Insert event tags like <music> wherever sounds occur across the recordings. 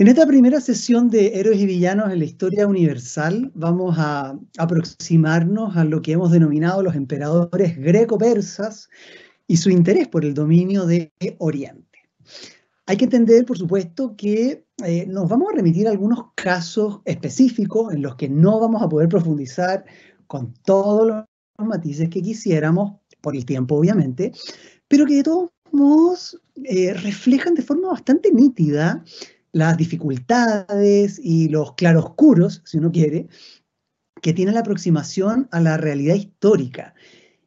En esta primera sesión de Héroes y Villanos en la historia universal vamos a aproximarnos a lo que hemos denominado los emperadores greco-persas y su interés por el dominio de Oriente. Hay que entender, por supuesto, que eh, nos vamos a remitir a algunos casos específicos en los que no vamos a poder profundizar con todos los matices que quisiéramos, por el tiempo obviamente, pero que de todos modos eh, reflejan de forma bastante nítida las dificultades y los claroscuros, si uno quiere, que tiene la aproximación a la realidad histórica.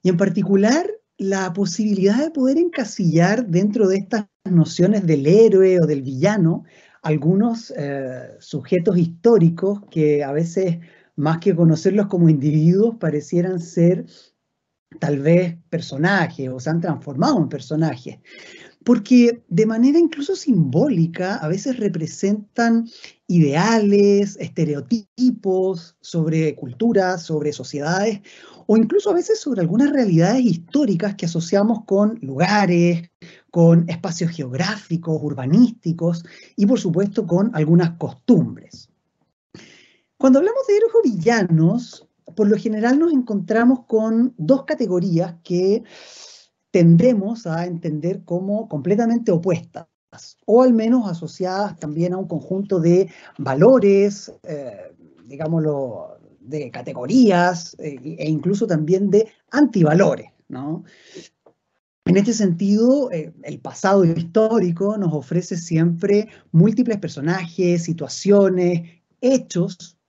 Y en particular, la posibilidad de poder encasillar dentro de estas nociones del héroe o del villano algunos eh, sujetos históricos que a veces, más que conocerlos como individuos, parecieran ser tal vez personajes o se han transformado en personajes porque de manera incluso simbólica a veces representan ideales, estereotipos sobre culturas, sobre sociedades, o incluso a veces sobre algunas realidades históricas que asociamos con lugares, con espacios geográficos, urbanísticos y por supuesto con algunas costumbres. Cuando hablamos de héroes o villanos, por lo general nos encontramos con dos categorías que tendemos a entender como completamente opuestas o al menos asociadas también a un conjunto de valores, eh, digámoslo, de categorías eh, e incluso también de antivalores, ¿no? En este sentido, eh, el pasado histórico nos ofrece siempre múltiples personajes, situaciones, hechos,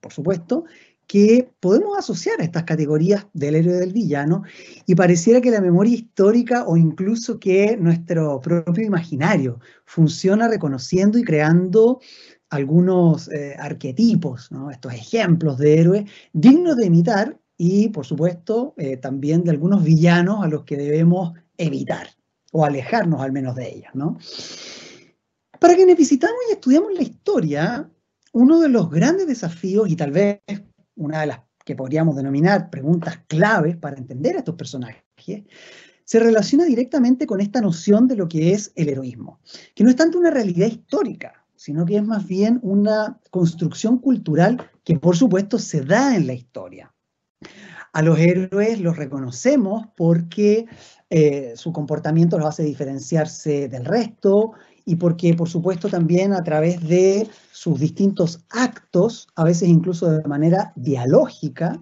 por supuesto, que podemos asociar a estas categorías del héroe y del villano y pareciera que la memoria histórica o incluso que nuestro propio imaginario funciona reconociendo y creando algunos eh, arquetipos, estos ejemplos de héroes dignos de imitar y, por supuesto, eh, también de algunos villanos a los que debemos evitar o alejarnos al menos de ellos. Para quienes visitamos y estudiamos la historia, uno de los grandes desafíos, y tal vez una de las que podríamos denominar preguntas claves para entender a estos personajes, se relaciona directamente con esta noción de lo que es el heroísmo, que no es tanto una realidad histórica, sino que es más bien una construcción cultural que por supuesto se da en la historia. A los héroes los reconocemos porque eh, su comportamiento los hace diferenciarse del resto y porque, por supuesto, también a través de sus distintos actos, a veces incluso de manera dialógica,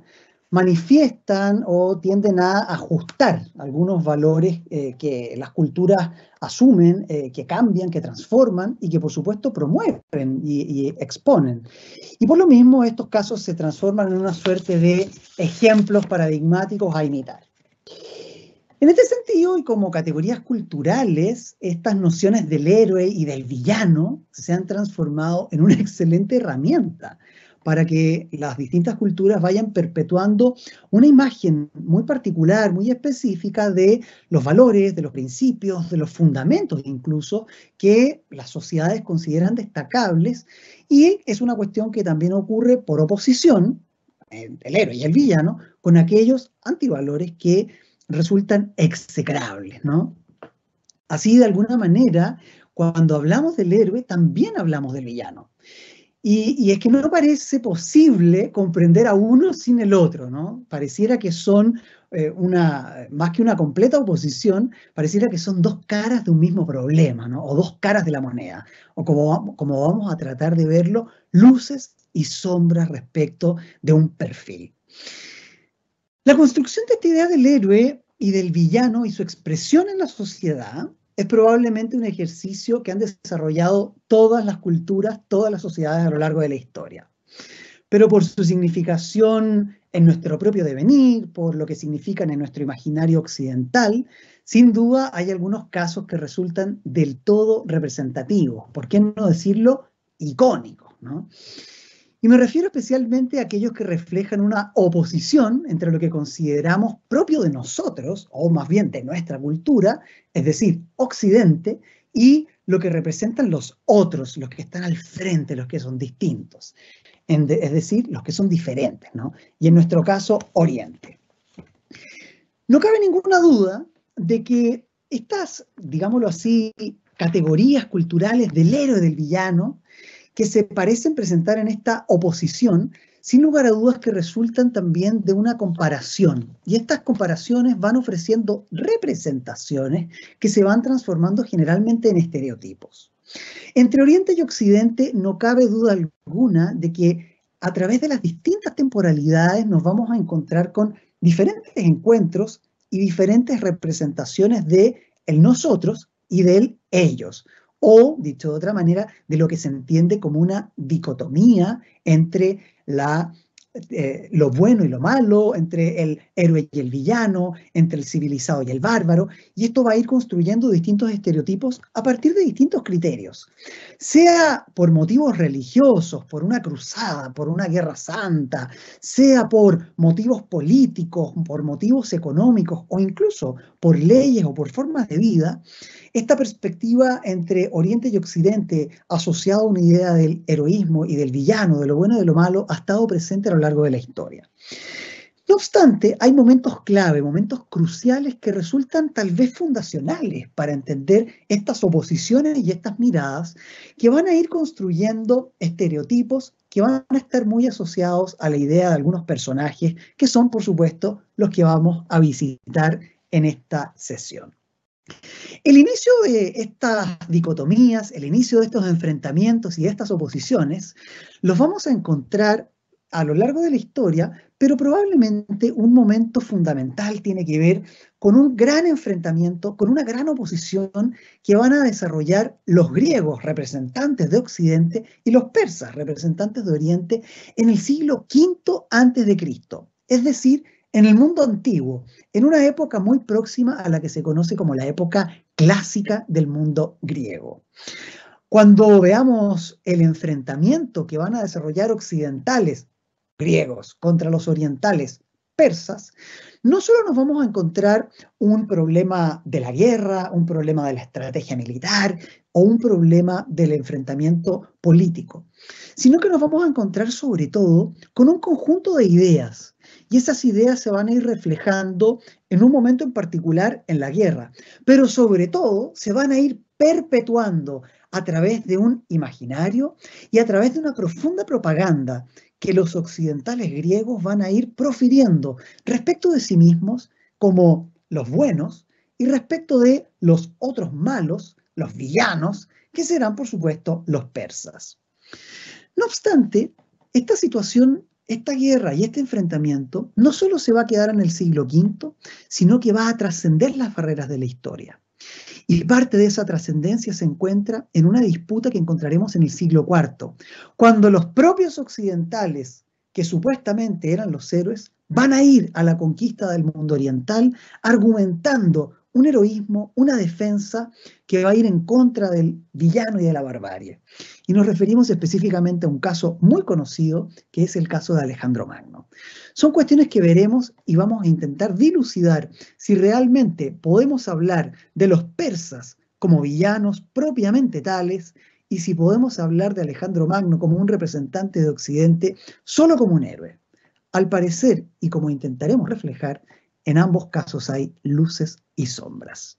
manifiestan o tienden a ajustar algunos valores eh, que las culturas asumen, eh, que cambian, que transforman y que por supuesto promueven y, y, exponen. Y por lo mismo estos casos se transforman en una suerte de ejemplos paradigmáticos a imitar. En este sentido, y como categorías culturales, estas nociones del héroe y del villano se han transformado en una <laughs> excelente herramienta para que las distintas culturas vayan perpetuando una imagen muy particular, muy específica de los valores, de los principios, de los fundamentos incluso, que las sociedades consideran destacables. Y es una cuestión que también ocurre por oposición, el héroe y el villano, con aquellos antivalores que resultan execrables, ¿no? Así, de alguna manera, cuando hablamos del héroe, también hablamos del villano. Y, es que no parece posible comprender a uno sin el otro, ¿no? Pareciera que son eh, una, más que una completa oposición, pareciera que son dos caras de un mismo problema, ¿no? O dos caras de la moneda, o como, como vamos a tratar de verlo, luces y sombras respecto de un perfil. La construcción de esta idea del héroe y del villano y su expresión en la sociedad es probablemente un ejercicio que han desarrollado todas las culturas, todas las sociedades a lo largo de la historia. Pero por su significación en nuestro propio devenir, por lo que significan en nuestro imaginario occidental, sin duda hay algunos casos que resultan del todo representativos, por qué no decirlo icónicos. ¿no? Y me refiero especialmente a aquellos que reflejan una oposición entre lo que consideramos propio de nosotros, o más bien de nuestra cultura, es decir, Occidente, y lo que representan los otros, los que están al frente, los que son distintos, es decir, los que son diferentes, ¿no? Y en nuestro caso, Oriente. No cabe ninguna duda de que estas, digámoslo así, categorías culturales del héroe y del villano que se parecen presentar en esta oposición, sin lugar a dudas que resultan también de una comparación. Y estas comparaciones van ofreciendo representaciones que se van transformando generalmente en estereotipos. Entre Oriente y Occidente no cabe duda alguna de que a través de las distintas temporalidades nos vamos a encontrar con diferentes encuentros y diferentes representaciones de el nosotros y del ellos. O, dicho de otra manera, de lo que se entiende como una dicotomía entre la eh, lo bueno y lo malo, entre el héroe y el villano, entre el civilizado y el bárbaro, y esto va a ir construyendo distintos estereotipos a partir de distintos criterios, sea por motivos religiosos, por una cruzada, por una guerra santa, sea por motivos políticos, por motivos económicos o incluso por leyes o por formas de vida, esta perspectiva entre Oriente y Occidente, asociada a una idea del heroísmo y del villano, de lo bueno y de lo malo, ha estado presente a lo largo de la historia. No obstante, hay momentos clave, momentos cruciales que resultan tal vez fundacionales para entender estas oposiciones y estas miradas que van a ir construyendo estereotipos que van a estar muy asociados a la idea de algunos personajes que son, por supuesto, los que vamos a visitar en esta sesión. El inicio de estas dicotomías, el inicio de estos enfrentamientos y de estas oposiciones, los vamos a encontrar a lo largo de la historia, pero probablemente un momento fundamental tiene que ver con un gran enfrentamiento, con una gran oposición que van a desarrollar los griegos, representantes de Occidente, y los persas, representantes de Oriente, en el siglo V antes de Cristo, es decir, en el mundo antiguo, en una época muy próxima a la que se conoce como la época clásica del mundo griego. Cuando veamos el enfrentamiento que van a desarrollar occidentales griegos contra los orientales persas, no solo nos vamos a encontrar un problema de la guerra, un problema de la estrategia militar o un problema del enfrentamiento político, sino que nos vamos a encontrar sobre todo con un conjunto de ideas y esas ideas se van a ir reflejando en un momento en particular en la guerra, pero sobre todo se van a ir perpetuando a través de un imaginario y a través de una profunda propaganda que los occidentales griegos van a ir profiriendo respecto de sí mismos como los buenos y respecto de los otros malos, los villanos, que serán por supuesto los persas. No obstante, esta situación esta guerra y este enfrentamiento no solo se va a quedar en el siglo V, sino que va a trascender las barreras de la historia. Y parte de esa trascendencia se encuentra en una disputa que encontraremos en el siglo IV, cuando los propios occidentales, que supuestamente eran los héroes, van a ir a la conquista del mundo oriental argumentando un heroísmo, una defensa que va a ir en contra del villano y de la barbarie. Y nos referimos específicamente a un caso muy conocido, que es el caso de Alejandro Magno. Son cuestiones que veremos y vamos a intentar dilucidar si realmente podemos hablar de los persas como villanos propiamente tales y si podemos hablar de Alejandro Magno como un representante de Occidente solo como un héroe. Al parecer, y como intentaremos reflejar, en ambos casos hay luces y sombras.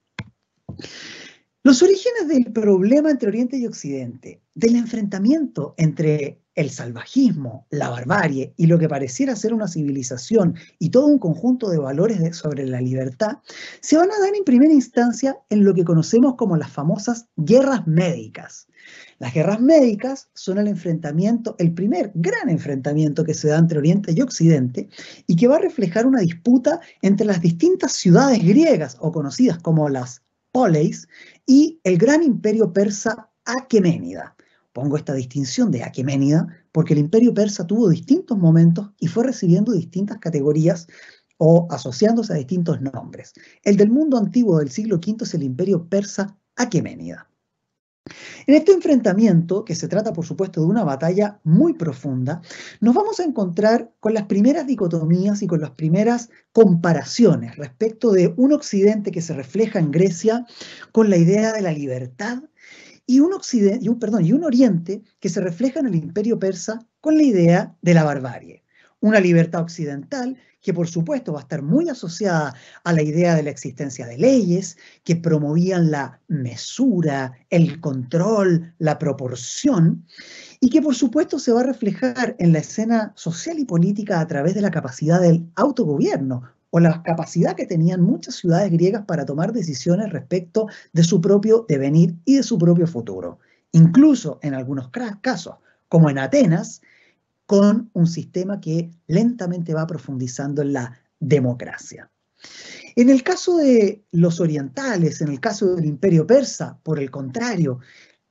Los orígenes del problema entre Oriente y Occidente, del enfrentamiento entre el salvajismo, la barbarie y lo que pareciera ser una civilización y todo un conjunto de valores sobre la libertad, se van a dar en primera instancia en lo que conocemos como las famosas guerras médicas. Las guerras médicas son el enfrentamiento, el primer gran enfrentamiento que se da entre Oriente y Occidente y que va a reflejar una disputa entre las distintas ciudades griegas o conocidas como las poleis y el gran imperio persa Aqueménida. Pongo esta distinción de Aqueménida porque el imperio persa tuvo distintos momentos y fue recibiendo distintas categorías o asociándose a distintos nombres. El del mundo antiguo del siglo V es el imperio persa Aqueménida. En este enfrentamiento, que se trata por supuesto de una batalla muy profunda, nos vamos a encontrar con las primeras dicotomías y con las primeras comparaciones respecto de un occidente que se refleja en Grecia con la idea de la libertad y un, occidente, y un, perdón, y un oriente que se refleja en el imperio persa con la idea de la barbarie. Una libertad occidental que por supuesto va a estar muy asociada a la idea de la existencia de leyes que promovían la mesura, el control, la proporción, y que por supuesto se va a reflejar en la escena social y política a través de la capacidad del autogobierno o la capacidad que tenían muchas ciudades griegas para tomar decisiones respecto de su propio devenir y de su propio futuro. Incluso en algunos casos, como en Atenas, con un sistema que lentamente va profundizando en la democracia. En el caso de los orientales, en el caso del imperio persa, por el contrario,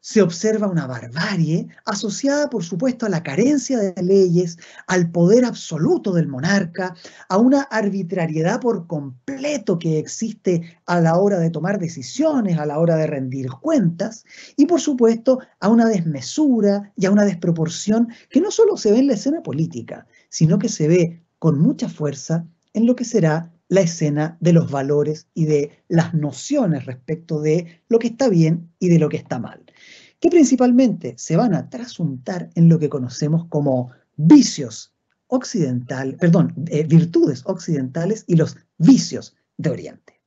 se observa una barbarie asociada, por supuesto, a la carencia de leyes, al poder absoluto del monarca, a una arbitrariedad por completo que existe a la hora de tomar decisiones, a la hora de rendir cuentas, y por supuesto a una desmesura y a una desproporción que no solo se ve en la escena política, sino que se ve con mucha fuerza en lo que será la escena de los valores y de las nociones respecto de lo que está bien y de lo que está mal, que principalmente se van a trasuntar en lo que conocemos como vicios occidentales, perdón, eh, virtudes occidentales y los vicios de Oriente.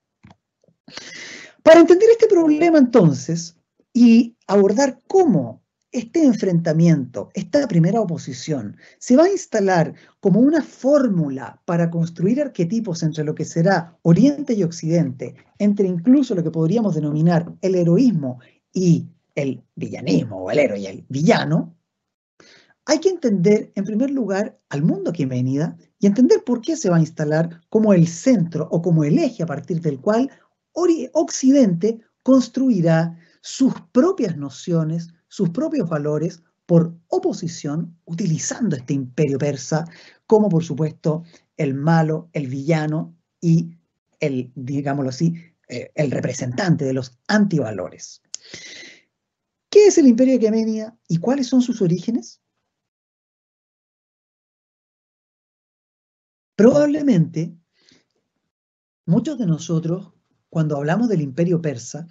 Para entender este problema entonces y abordar cómo este enfrentamiento, esta primera oposición, se va a instalar como una fórmula para construir arquetipos entre lo que será Oriente y Occidente, entre incluso lo que podríamos denominar el heroísmo y el villanismo, o el héroe y el villano, hay que entender, en primer lugar, al mundo venida y entender por qué se va a instalar como el centro o como el eje a partir del cual Occidente construirá sus propias nociones, sus propios valores por oposición, utilizando este imperio persa como, por supuesto, el malo, el villano y el, digámoslo así, eh, el representante de los antivalores. ¿Qué es el imperio de Aquemenia y cuáles son sus orígenes? Probablemente muchos de nosotros, cuando hablamos del imperio persa,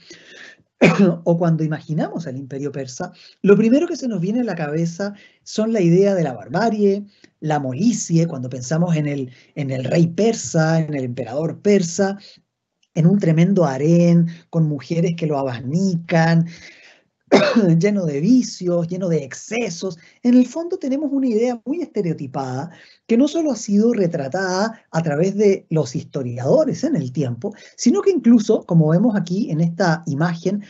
<coughs> o cuando imaginamos al imperio persa, lo primero que se nos viene a la cabeza son la idea de la barbarie, la molicie, cuando pensamos en el, en el rey persa, en el emperador persa, en un tremendo harén con mujeres que lo abanican, <coughs> lleno de vicios, lleno de excesos. En el fondo tenemos una idea muy estereotipada que no solo ha sido retratada a través de los historiadores en el tiempo, sino que incluso, como vemos aquí en esta imagen,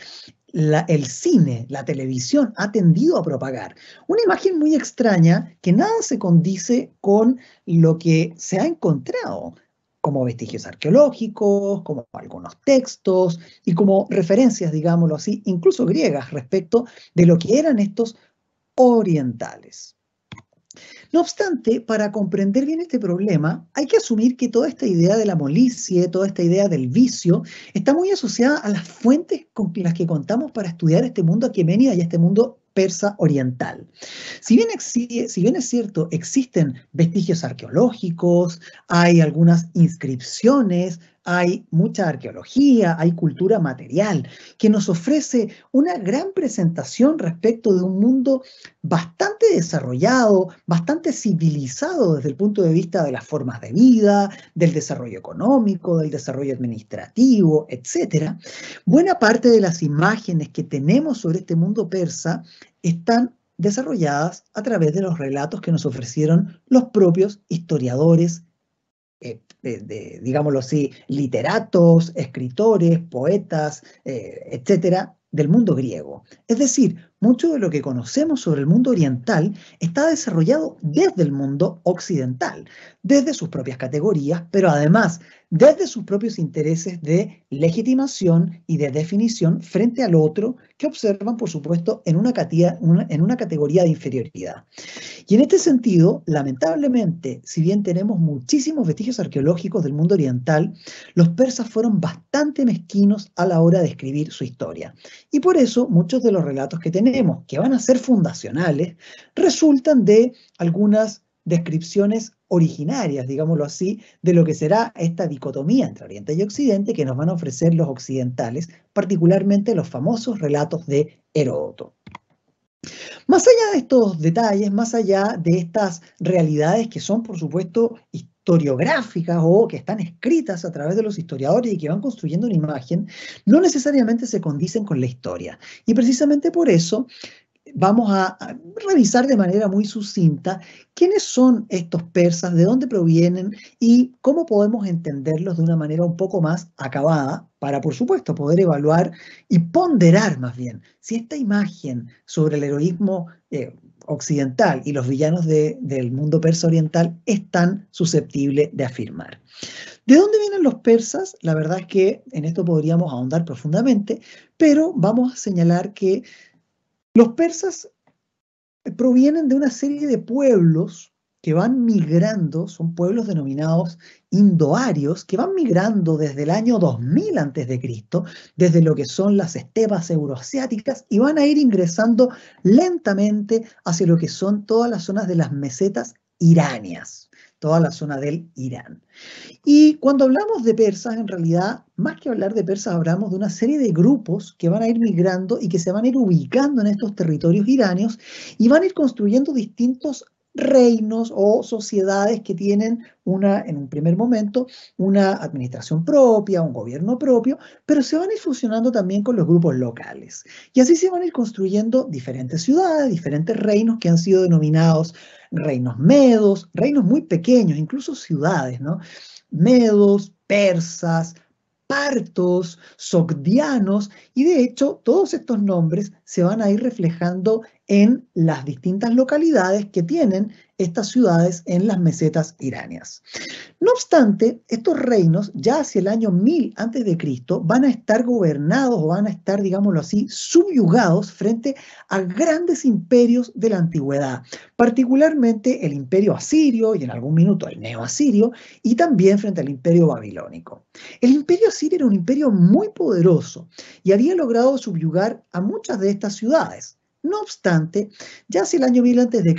el cine, la televisión ha tendido a propagar. Una imagen muy extraña que nada se condice con lo que se ha encontrado como vestigios arqueológicos, como algunos textos y como referencias, digámoslo así, incluso griegas respecto de lo que eran estos orientales. No obstante, para comprender bien este problema, hay que asumir que toda esta idea de la molicie, toda esta idea del vicio, está muy asociada a las fuentes con las que contamos para estudiar este mundo aquemenida y este mundo persa oriental. Si bien, es cierto, existen vestigios arqueológicos, hay algunas inscripciones, hay mucha arqueología, hay cultura material, que nos ofrece una gran presentación respecto de un mundo bastante desarrollado, bastante civilizado desde el punto de vista de las formas de vida, del desarrollo económico, del desarrollo administrativo, etc. Buena parte de las imágenes que tenemos sobre este mundo persa están desarrolladas a través de los relatos que nos ofrecieron los propios historiadores eh, de, digámoslo así, literatos, escritores, poetas, eh, etcétera, del mundo griego. Es decir, mucho de lo que conocemos sobre el mundo oriental está desarrollado desde el mundo occidental, desde sus propias categorías, pero además desde sus propios intereses de legitimación y de definición frente al otro que observan, por supuesto, en una, en una categoría de inferioridad. Y en este sentido, lamentablemente, si bien tenemos muchísimos vestigios arqueológicos del mundo oriental, los persas fueron bastante mezquinos a la hora de escribir su historia. Y por eso muchos de los relatos que tenemos, que van a ser fundacionales, resultan de algunas descripciones originarias, digámoslo así, de lo que será esta dicotomía entre Oriente y Occidente que nos van a ofrecer los occidentales, particularmente los famosos relatos de Heródoto. Más allá de estos detalles, más allá de estas realidades que son, por supuesto, historiográficas o que están escritas a través de los historiadores y que van construyendo una imagen, no necesariamente se condicen con la historia. Y precisamente por eso vamos a, revisar de manera muy sucinta quiénes son estos persas, de dónde provienen y cómo podemos entenderlos de una manera un poco más acabada para, por supuesto, poder evaluar y ponderar más bien si esta imagen sobre el heroísmo eh, occidental y los villanos del mundo persa oriental es tan susceptible de afirmar. ¿De dónde vienen los persas? La verdad es que en esto podríamos ahondar profundamente, pero vamos a señalar que los persas provienen de una serie de pueblos que van migrando, son pueblos denominados indoarios, que van migrando desde el año 2000 a.C., desde lo que son las estepas euroasiáticas, y van a ir ingresando lentamente hacia lo que son todas las zonas de las mesetas iranias toda la zona del Irán. Y cuando hablamos de persas, en realidad, más que hablar de persas, hablamos de una serie de grupos que van a ir migrando y que se van a ir ubicando en estos territorios iranios y van a ir construyendo distintos reinos o sociedades que tienen una, en un primer momento, una administración propia, un gobierno propio, pero se van a ir fusionando también con los grupos locales. Y así se van a ir construyendo diferentes ciudades, diferentes reinos que han sido denominados reinos medos, reinos muy pequeños, incluso ciudades, ¿no? Medos, persas, partos, sogdianos, y de hecho todos estos nombres se van a ir reflejando en las distintas localidades que tienen estas ciudades en las mesetas iranias. No obstante, estos reinos ya hacia el año 1000 a.C. van a estar gobernados o van a estar, digámoslo así, subyugados frente a grandes imperios de la antigüedad, particularmente el imperio asirio y en algún minuto el neoasirio y también frente al imperio babilónico. El imperio asirio era un imperio muy poderoso y había logrado subyugar a muchas de estas ciudades. No obstante, ya hacia el año 1000 a.C.,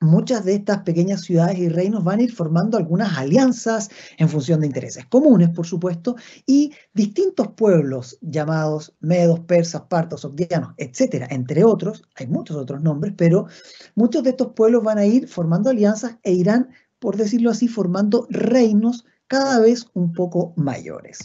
muchas de estas pequeñas ciudades y reinos van a ir formando algunas alianzas en función de intereses comunes, por supuesto, y distintos pueblos llamados medos, persas, partos, sogdianos, etcétera, entre otros, hay muchos otros nombres, pero muchos de estos pueblos van a ir formando alianzas e irán, por decirlo así, formando reinos cada vez un poco mayores.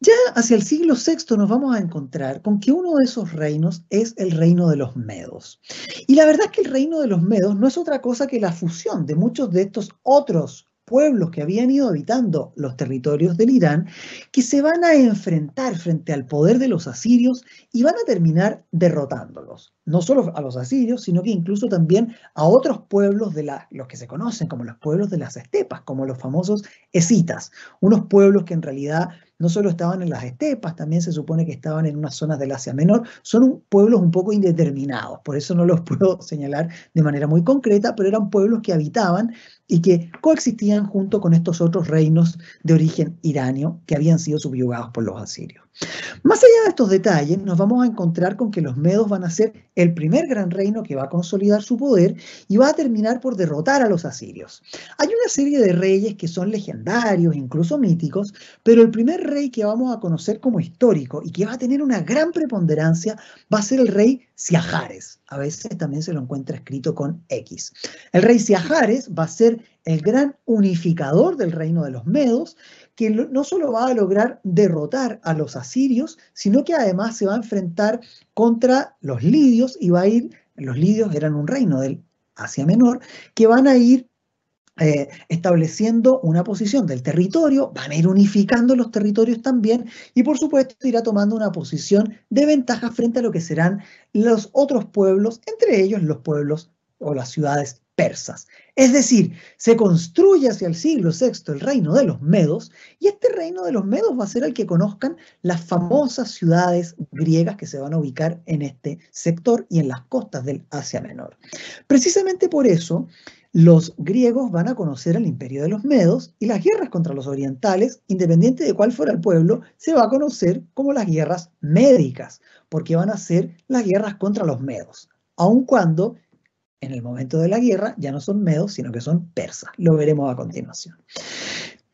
Ya hacia el siglo VI nos vamos a encontrar con que uno de esos reinos es el reino de los medos. Y la verdad es que el reino de los medos no es otra cosa que la fusión de muchos de estos otros pueblos que habían ido habitando los territorios del Irán, que se van a enfrentar frente al poder de los asirios y van a terminar derrotándolos. No solo a los asirios, sino que incluso también a otros pueblos de la, los que se conocen como los pueblos de las estepas, como los famosos esitas, unos pueblos que en realidad no solo estaban en las estepas, también se supone que estaban en unas zonas del Asia Menor. Son pueblos un poco indeterminados, por eso no los <laughs> puedo señalar de manera muy concreta, pero eran pueblos que habitaban y que coexistían junto con estos otros reinos de origen iranio que habían sido subyugados por los asirios. Más allá de estos detalles, nos vamos a encontrar con que los medos van a ser el primer gran reino que va a consolidar su poder y va a terminar por derrotar a los asirios. Hay una serie de reyes que son legendarios, incluso míticos, pero el primer rey que vamos a conocer como histórico y que va a tener una gran preponderancia va a ser el rey Siajares. A veces también se lo encuentra escrito con X. El rey Siajares va a ser el gran unificador del reino de los medos, que no solo va a lograr derrotar a los asirios, sino que además se va a enfrentar contra los lidios y va a ir, los lidios eran un reino del Asia Menor, que van a ir eh, estableciendo una posición del territorio, van a ir unificando los territorios también y por supuesto irá tomando una posición de ventaja frente a lo que serán los otros pueblos, entre ellos los pueblos o las ciudades persas. Es decir, se construye hacia el siglo VI el reino de los medos y este reino de los medos va a ser el que conozcan las famosas ciudades griegas que se van a ubicar en este sector y en las costas del Asia Menor. Precisamente por eso, los griegos van a conocer el imperio de los medos y las guerras contra los orientales, independiente de cuál fuera el pueblo, se va a conocer como las guerras médicas, porque van a ser las guerras contra los medos, aun cuando en el momento de la guerra ya no son medos, sino que son persas. Lo veremos a continuación.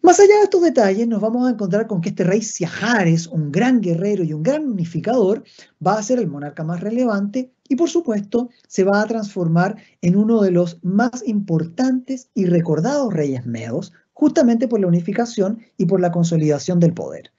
Más allá de estos detalles, nos vamos a encontrar con que este rey Siajares, un gran guerrero y un gran unificador, va a ser el monarca más relevante y por supuesto se va a transformar en uno de los más importantes y recordados reyes medos, justamente por la unificación y por la consolidación del poder.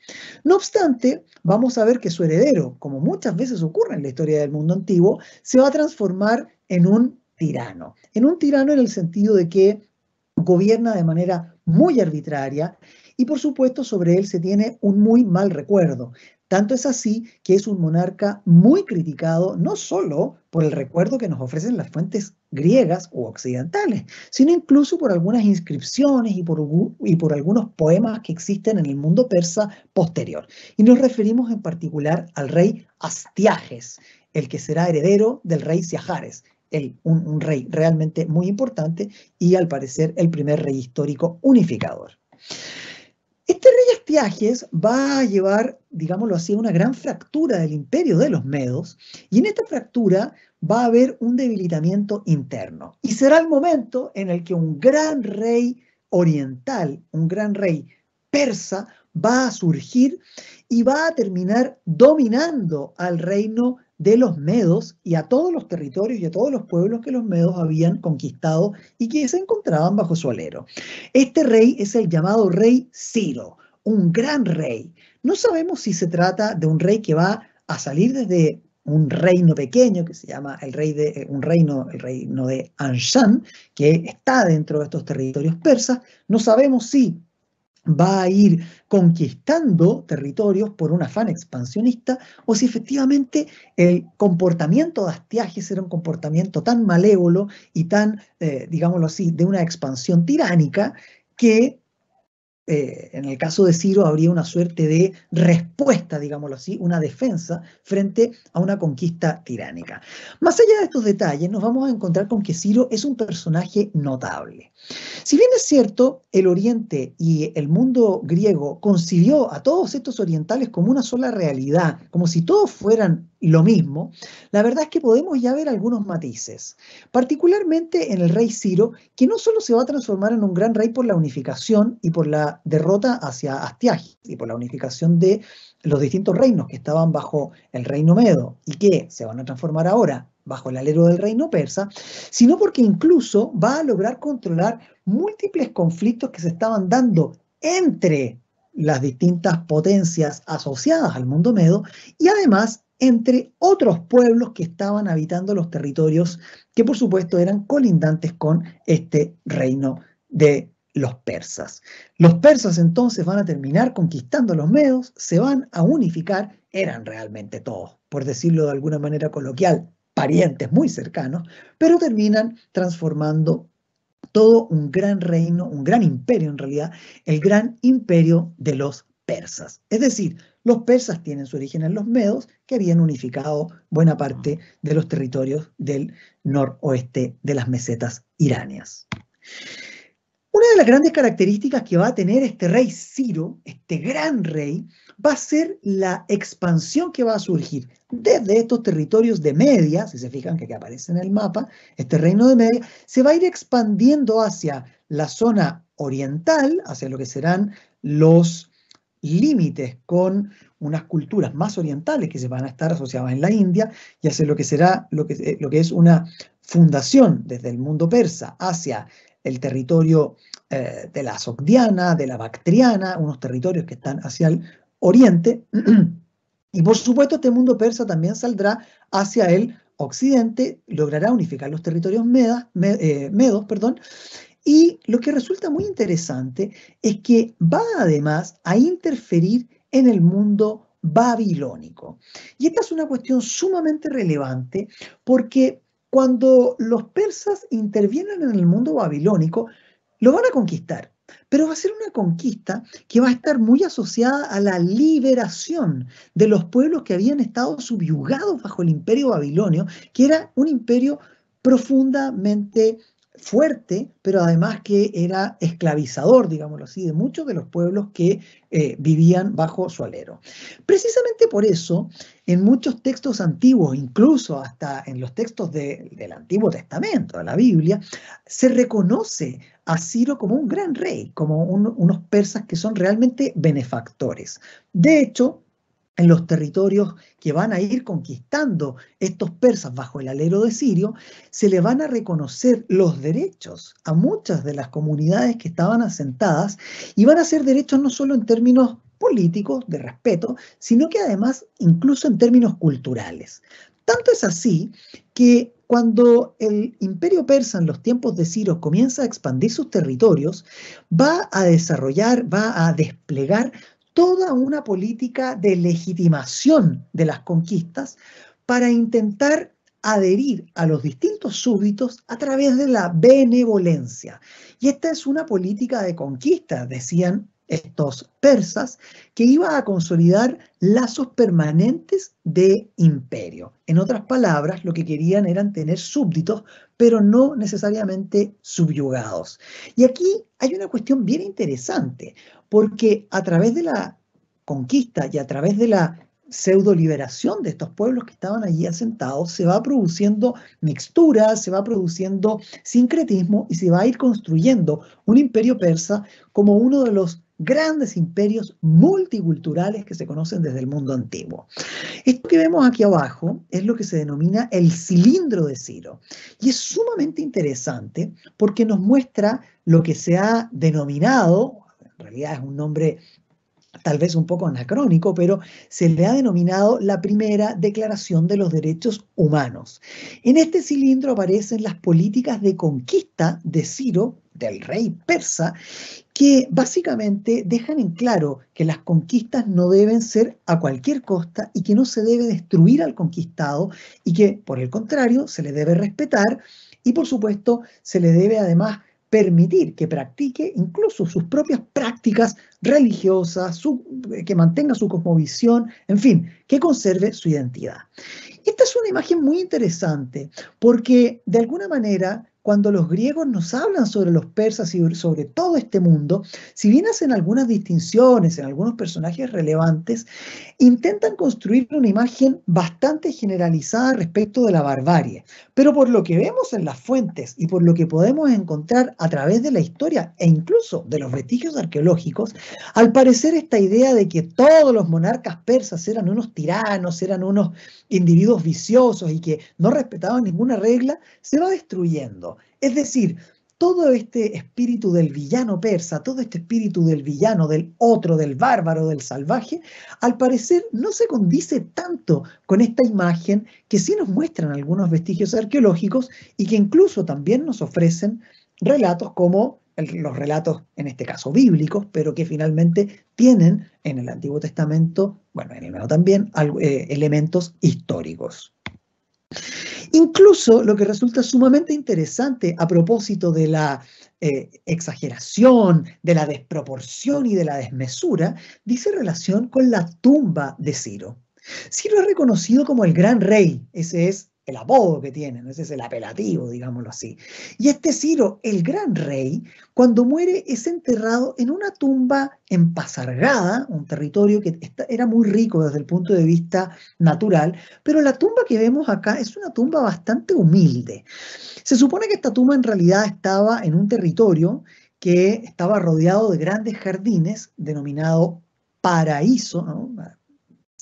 No obstante, vamos a ver que su heredero, como muchas veces ocurre en la historia del mundo antiguo, se va a transformar en un tirano. En un tirano en el sentido de que gobierna de manera muy arbitraria y por supuesto sobre él se tiene un muy mal recuerdo. Tanto es así que es un monarca muy criticado no solo por el recuerdo que nos ofrecen las fuentes griegas u occidentales, sino incluso por algunas inscripciones y por, y por algunos poemas que existen en el mundo persa posterior. Y nos referimos en particular al rey Astiages, el que será heredero del rey Siajares, un, un rey realmente muy importante y al parecer el primer rey histórico unificador. Este rey Astiages va a llevar, digámoslo así, una gran fractura del imperio de los medos y en esta fractura va a haber un debilitamiento interno. Y será el momento en el que un gran rey oriental, un gran rey persa, va a surgir y va a terminar dominando al reino de los medos y a todos los territorios y a todos los pueblos que los medos habían conquistado y que se encontraban bajo su alero. Este rey es el llamado rey Ciro, un gran rey. No sabemos si se trata de un rey que va a salir desde un reino pequeño que se llama el rey de eh, un reino el reino de Anshan que está dentro de estos territorios persas no sabemos si va a ir conquistando territorios por un afán expansionista o si efectivamente el comportamiento de Astiages era un comportamiento tan malévolo y tan, eh, digámoslo así, de una expansión tiránica que eh, en el caso de Ciro habría una suerte de respuesta, digámoslo así, una defensa frente a una conquista tiránica. Más allá de estos detalles, nos vamos a encontrar con que Ciro es un personaje notable. Si bien es cierto, el Oriente y el mundo griego concibió a todos estos orientales como una sola realidad, como si todos fueran lo mismo, la verdad es que podemos ya ver algunos matices, particularmente en el rey Ciro, que no solo se va a transformar en un gran rey por la unificación y por la derrota hacia Astiages y por la unificación de los distintos reinos que estaban bajo el reino medo y que se van a transformar ahora bajo el alero del reino persa, sino porque incluso va a lograr controlar múltiples conflictos que se estaban dando entre las distintas potencias asociadas al mundo medo y además entre otros pueblos que estaban habitando los territorios que por supuesto eran colindantes con este reino de los persas. Los persas entonces van a terminar conquistando los medos, se van a unificar, eran realmente todos, por decirlo de alguna manera coloquial, parientes muy cercanos, pero terminan transformando todo un gran reino, un gran imperio en realidad, el gran imperio de los persas. Es decir, los persas tienen su origen en los medos, que habían unificado buena parte de los territorios del noroeste de las mesetas iranias. Una de las grandes características que va a tener este rey Ciro, este gran rey, va a ser la expansión que va a surgir desde estos territorios de Media, si se fijan que aquí aparece en el mapa, este reino de Media, se va a ir expandiendo hacia la zona oriental, hacia lo que serán los límites con unas culturas más orientales que se van a estar asociadas en la India y hacia lo que será lo que, eh, lo que es una fundación desde el mundo persa hacia el territorio eh, de la Sogdiana, de la Bactriana, unos territorios que están hacia el oriente. <clears throat> Y por supuesto este mundo persa también saldrá hacia el occidente, logrará unificar los territorios eh, medos, perdón, y lo que resulta muy interesante es que va además a interferir en el mundo babilónico. Y esta es una cuestión sumamente relevante porque cuando los persas intervienen en el mundo babilónico, lo van a conquistar, pero va a ser una conquista que va a estar muy asociada a la liberación de los pueblos que habían estado subyugados bajo el imperio babilonio, que era un imperio profundamente fuerte, pero además que era esclavizador, digámoslo así, de muchos de los pueblos que eh, vivían bajo su alero. Precisamente por eso, en muchos textos antiguos, incluso hasta en los textos del Antiguo Testamento, de la Biblia, se reconoce a Ciro como un gran rey, como unos persas que son realmente benefactores. De hecho, en los territorios que van a ir conquistando estos persas bajo el alero de Sirio, se le van a reconocer los derechos a muchas de las comunidades que estaban asentadas y van a ser derechos no solo en términos políticos, de respeto, sino que además incluso en términos culturales. Tanto es así que cuando el imperio persa en los tiempos de Ciro comienza a expandir sus territorios, va a desarrollar, va a desplegar toda una política de legitimación de las conquistas para intentar adherir a los distintos súbditos a través de la benevolencia. Y esta es una política de conquista, decían estos persas, que iba a consolidar lazos permanentes de imperio. En otras palabras, lo que querían eran tener súbditos, pero no necesariamente subyugados. Y aquí hay una cuestión bien interesante, porque a través de la conquista y a través de la pseudo liberación de estos pueblos que estaban allí asentados, se va produciendo mixturas, se va produciendo sincretismo y se va a ir construyendo un imperio persa como uno de los grandes imperios multiculturales que se conocen desde el mundo antiguo. Esto que vemos aquí abajo es lo que se denomina el cilindro de Ciro y es sumamente interesante porque nos muestra lo que se ha denominado, en realidad es un nombre tal vez un poco anacrónico, pero se le ha denominado la primera declaración de los derechos humanos. En este cilindro aparecen las políticas de conquista de Ciro, del rey persa, que básicamente dejan en claro que las conquistas no deben ser a cualquier costa y que no se debe destruir al conquistado y que, por el contrario, se le debe respetar y, por supuesto, se le debe además permitir que practique incluso sus propias prácticas religiosas, que mantenga su cosmovisión, en fin, que conserve su identidad. Esta es una imagen muy interesante porque de alguna manera cuando los griegos nos hablan sobre los persas y sobre todo este mundo, si bien hacen algunas distinciones en algunos personajes relevantes, intentan construir una imagen bastante generalizada respecto de la barbarie. Pero por lo que vemos en las fuentes y por lo que podemos encontrar a través de la historia e incluso de los vestigios arqueológicos, al parecer esta idea de que todos los monarcas persas eran unos tiranos, eran unos individuos viciosos y que no respetaban ninguna regla, se va destruyendo. Es decir, todo este espíritu del villano persa, todo este espíritu del villano, del otro, del bárbaro, del salvaje, al parecer no se condice tanto con esta imagen que sí nos muestran algunos vestigios arqueológicos y que incluso también nos ofrecen relatos como los relatos, en este caso bíblicos, pero que finalmente tienen en el Antiguo Testamento, bueno, en el Nuevo también, eh, elementos históricos. Incluso lo que resulta sumamente interesante a propósito de la eh, exageración, de la desproporción y de la desmesura, dice relación con la tumba de Ciro. Ciro es reconocido como el gran rey, ese es el apodo que tienen, ese es el apelativo, digámoslo así. Y este Ciro, el gran rey, cuando muere es enterrado en una tumba en Pasargada, un territorio que era muy rico desde el punto de vista natural, pero la tumba que vemos acá es una tumba bastante humilde. Se supone que esta tumba en realidad estaba en un territorio que estaba rodeado de grandes jardines, denominado paraíso, ¿no?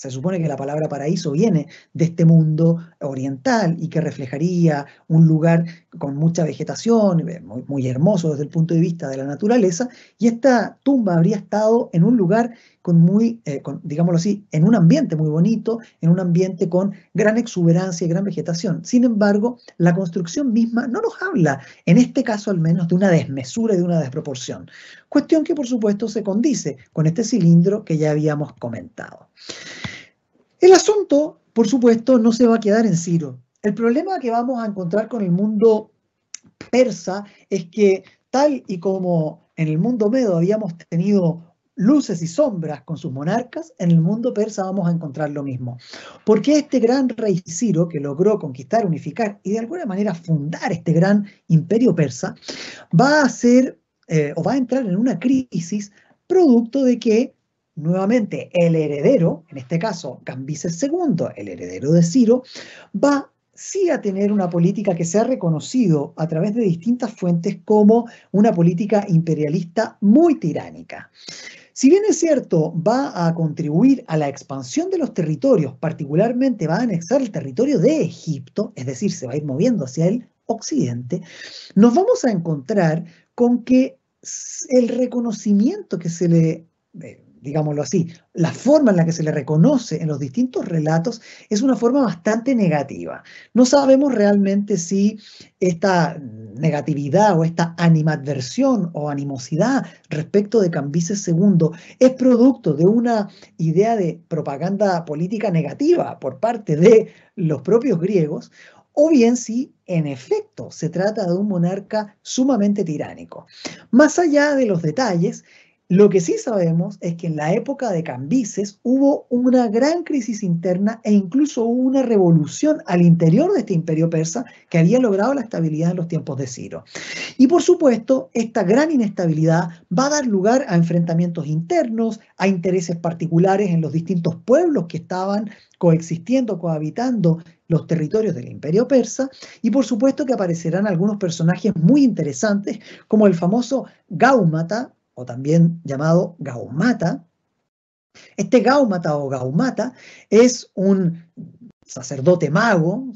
Se supone que la palabra paraíso viene de este mundo oriental y que reflejaría un lugar con mucha vegetación, eh, muy, hermoso desde el punto de vista de la naturaleza, y esta tumba habría estado en un lugar con muy, eh, digámoslo así, en un ambiente muy bonito, en un ambiente con gran exuberancia y gran vegetación. Sin embargo, la construcción misma no nos habla, en este caso al menos, de una desmesura y de una desproporción. Cuestión que por supuesto se condice con este cilindro que ya habíamos comentado. El asunto, por supuesto, no se va a quedar en Ciro. El problema que vamos a encontrar con el mundo persa es que tal y como en el mundo medo habíamos tenido luces y sombras con sus monarcas, en el mundo persa vamos a encontrar lo mismo. Porque este gran rey Ciro, que logró conquistar, unificar y de alguna manera fundar este gran imperio persa, va a ser eh, o va a entrar en una crisis producto de que nuevamente el heredero, en este caso Cambises II, el heredero de Ciro, va sí a tener una política que se ha reconocido a través de distintas fuentes como una política imperialista muy tiránica. Si bien es cierto, va a contribuir a la expansión de los territorios, particularmente va a anexar el territorio de Egipto, es decir, se va a ir moviendo hacia el occidente, nos vamos a encontrar con que el reconocimiento que se le eh, digámoslo así, la forma en la que se le reconoce en los distintos relatos es una forma bastante negativa. No sabemos realmente si esta negatividad o esta animadversión o animosidad respecto de Cambises II es producto de una idea de propaganda política negativa por parte de los propios griegos o bien si en efecto se trata de un monarca sumamente tiránico. Más allá de los detalles, lo que sí sabemos es que en la época de Cambises hubo una gran crisis interna e incluso hubo una revolución al interior de este imperio persa que había logrado la estabilidad en los tiempos de Ciro. Y por supuesto, esta gran inestabilidad va a dar lugar a enfrentamientos internos, a intereses particulares en los distintos pueblos que estaban coexistiendo, cohabitando los territorios del imperio persa, y por supuesto que aparecerán algunos personajes muy interesantes, como el famoso Gaumata, o también llamado Gaumata. Este Gaumata o Gaumata es un sacerdote mago,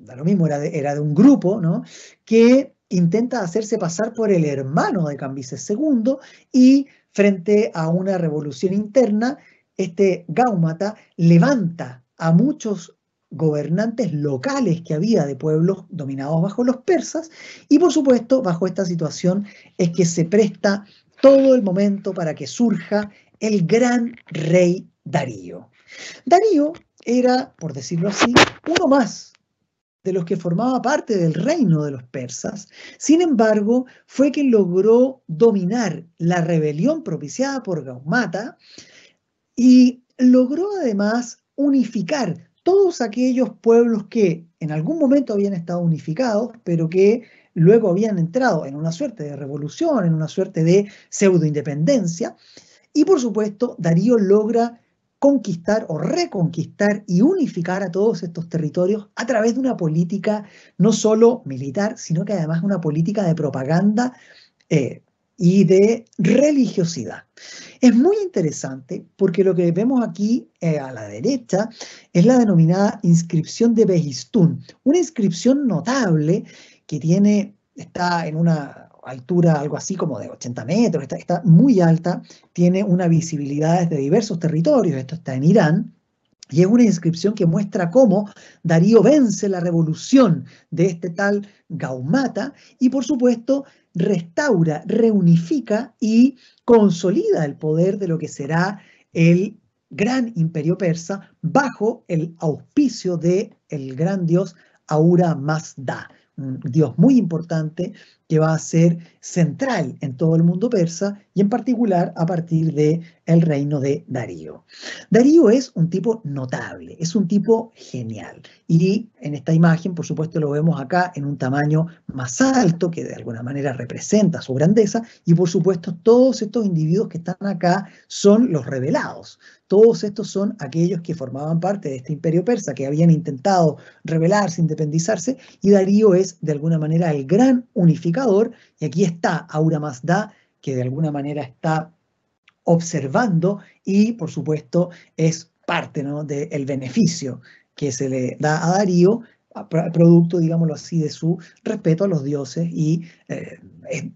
da lo mismo, era de, era de un grupo, ¿no? que intenta hacerse pasar por el hermano de Cambises II y frente a una revolución interna, este Gaumata levanta a muchos gobernantes locales que había de pueblos dominados bajo los persas y por supuesto bajo esta situación es que se presta todo el momento para que surja el gran rey Darío. Darío era, por decirlo así, uno más de los que formaba parte del reino de los persas. Sin embargo, fue quien logró dominar la rebelión propiciada por Gaumata y logró además unificar todos aquellos pueblos que en algún momento habían estado unificados, pero que luego habían entrado en una suerte de revolución, en una suerte de pseudo-independencia, y por supuesto Darío logra conquistar o reconquistar y unificar a todos estos territorios a través de una política no solo militar, sino que además una política de propaganda eh, y de religiosidad. Es muy interesante porque lo que vemos aquí eh, a la derecha es la denominada inscripción de Behistún, una inscripción notable que tiene, está en una altura algo así como de 80 metros, está, está muy alta, tiene una visibilidad desde diversos territorios, esto está en Irán, y es una inscripción que muestra cómo Darío vence la revolución de este tal Gaumata y por supuesto restaura, reunifica y consolida el poder de lo que será el gran imperio persa bajo el auspicio de el gran dios Aura Mazda dios muy importante que va a ser central en todo el mundo persa y en particular a partir de el reino de Darío. Darío es un tipo notable, es un tipo genial y en esta imagen por supuesto lo vemos acá en un tamaño más alto que de alguna manera representa su grandeza y por supuesto todos estos individuos que están acá son los revelados, todos estos son aquellos que formaban parte de este imperio persa, que habían intentado rebelarse, independizarse, y Darío es de alguna manera el gran unificador, y aquí está Aura Mazda, que de alguna manera está observando y por supuesto es parte del beneficio que se le da a Darío producto, digámoslo así, de su respeto a los dioses y, eh,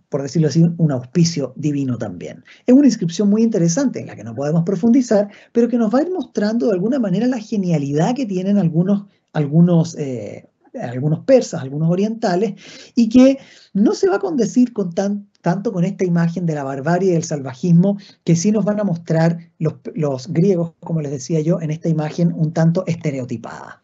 por decirlo así, un auspicio divino también. Es una inscripción muy interesante en la que no podemos profundizar, pero que nos va a ir mostrando de alguna manera la genialidad que tienen algunos, algunos eh, algunos persas, algunos orientales, y que no se va a condecir con tan, tanto con esta imagen de la barbarie y del salvajismo que sí nos van a mostrar los, los griegos, como les decía yo, en esta imagen un tanto estereotipada.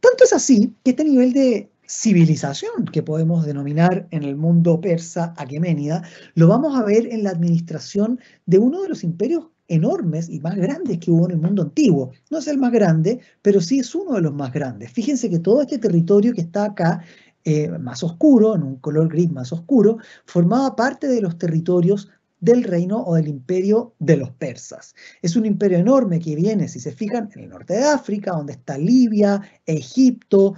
Tanto es así que este nivel de civilización que podemos denominar en el mundo persa aqueménida, lo vamos a ver en la administración de uno de los imperios enormes y más grandes que hubo en el mundo antiguo. No es el más grande, pero sí es uno de los más grandes. Fíjense que todo este territorio que está acá, eh, más oscuro, en un color gris más oscuro, formaba parte de los territorios del reino o del imperio de los persas. Es un imperio enorme que viene, si se fijan, en el norte de África, donde está Libia, Egipto,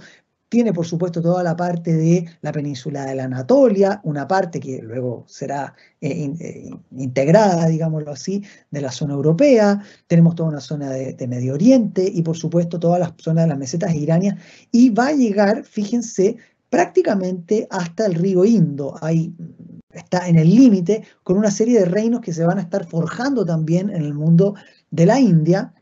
tiene por supuesto toda la parte de la península de la Anatolia, una parte que luego será eh, eh, integrada, digámoslo así, de la zona europea, tenemos toda una zona de, Medio Oriente y por supuesto toda la zona de las mesetas iranias. Y va a llegar, fíjense, prácticamente hasta el río Indo. Ahí está en el límite con una serie de reinos que se van a estar forjando también en el mundo de la India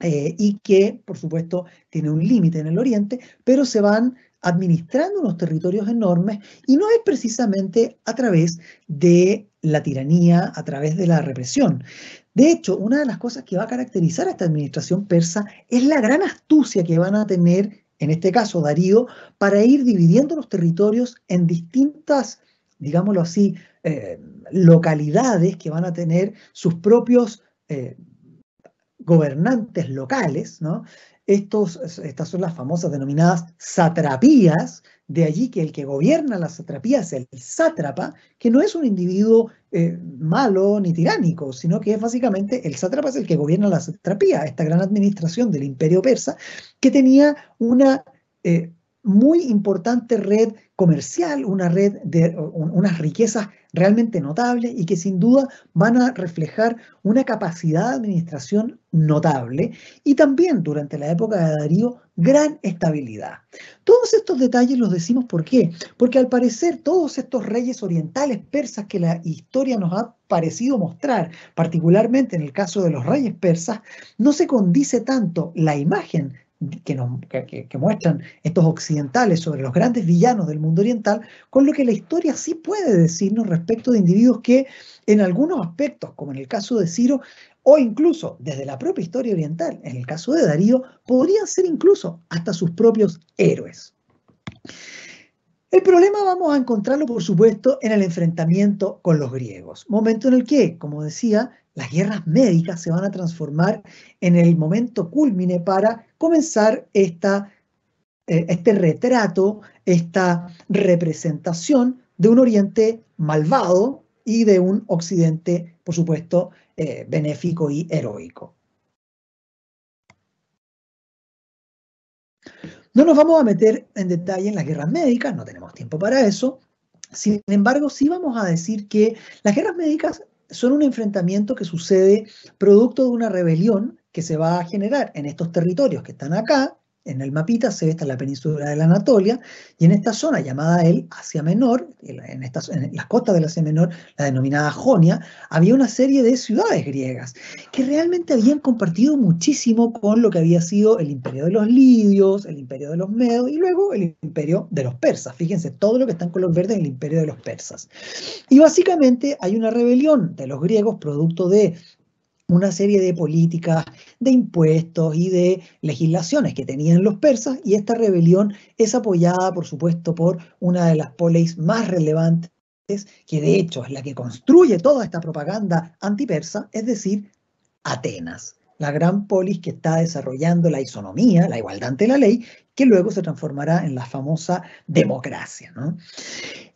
eh, y que, por supuesto, tiene un límite en el oriente, pero se van administrando unos territorios enormes y no es precisamente a través de la tiranía, a través de la represión. De hecho, una de las cosas que va a caracterizar a esta administración persa es la gran astucia que van a tener, en este caso Darío, para ir dividiendo los territorios en distintas, digámoslo así, eh, localidades que van a tener sus propios eh, gobernantes locales, ¿no? Estos, estas son las famosas denominadas satrapías, de allí que el que gobierna la satrapía es el sátrapa, que no es un individuo eh, malo ni tiránico, sino que es básicamente el sátrapa es el que gobierna la satrapía, esta gran administración del imperio persa, que tenía una eh, muy importante red comercial, una red de unas riquezas realmente notables y que sin duda van a reflejar una capacidad de administración notable y también durante la época de Darío gran estabilidad. Todos estos detalles los decimos por qué, porque al parecer todos estos reyes orientales persas que la historia nos ha parecido mostrar, particularmente en el caso de los reyes persas, no se condice tanto la imagen que, muestran estos occidentales sobre los grandes villanos del mundo oriental, con lo que la historia sí puede decirnos respecto de individuos que en algunos aspectos, como en el caso de Ciro, o incluso desde la propia historia oriental, en el caso de Darío, podrían ser incluso hasta sus propios héroes. El problema vamos a encontrarlo, por supuesto, en el enfrentamiento con los griegos, momento en el que, como decía, las guerras médicas se van a transformar en el momento culmine para comenzar esta, eh, este retrato, esta representación de un Oriente malvado y de un Occidente, por supuesto, eh, benéfico y heroico. No nos vamos a meter en detalle en las guerras médicas, no tenemos tiempo para eso. Sin embargo, sí vamos a decir que las guerras médicas son un enfrentamiento que sucede producto de una rebelión que se va a generar en estos territorios que están acá, en el mapita se ve esta la península de la Anatolia, y en esta zona llamada el Asia Menor, en, estas, en las costas del Asia Menor, la denominada Jonia, había una serie de ciudades griegas que realmente habían compartido muchísimo con lo que había sido el imperio de los lidios, el imperio de los medos y luego el imperio de los persas. Fíjense, todo lo que está en color verde es el imperio de los persas. Y básicamente hay una rebelión de los griegos producto de una serie de políticas, de impuestos y de legislaciones que tenían los persas, y esta rebelión es apoyada, por supuesto, por una de las polis más relevantes, que de hecho es la que construye toda esta propaganda antipersa, es decir, Atenas, la gran polis que está desarrollando la isonomía, la igualdad ante la ley, que luego se transformará en la famosa democracia.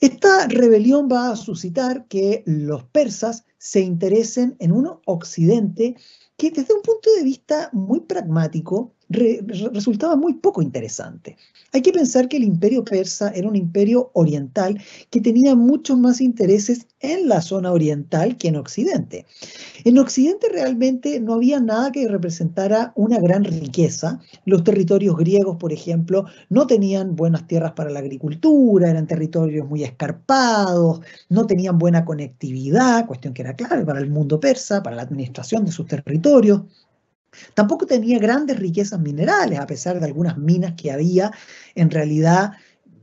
Esta rebelión va a suscitar que los persas se interesen en un occidente que desde un punto de vista muy pragmático resultaba muy poco interesante. Hay que pensar que el imperio persa era un imperio oriental que tenía muchos más intereses en la zona oriental que en Occidente. En Occidente realmente no había nada que representara una gran riqueza. Los territorios griegos, por ejemplo, no tenían buenas tierras para la agricultura, eran territorios muy escarpados, no tenían buena conectividad, cuestión que era clave para el mundo persa, para la administración de sus territorios. Tampoco tenía grandes riquezas minerales, a pesar de algunas minas que había. En realidad,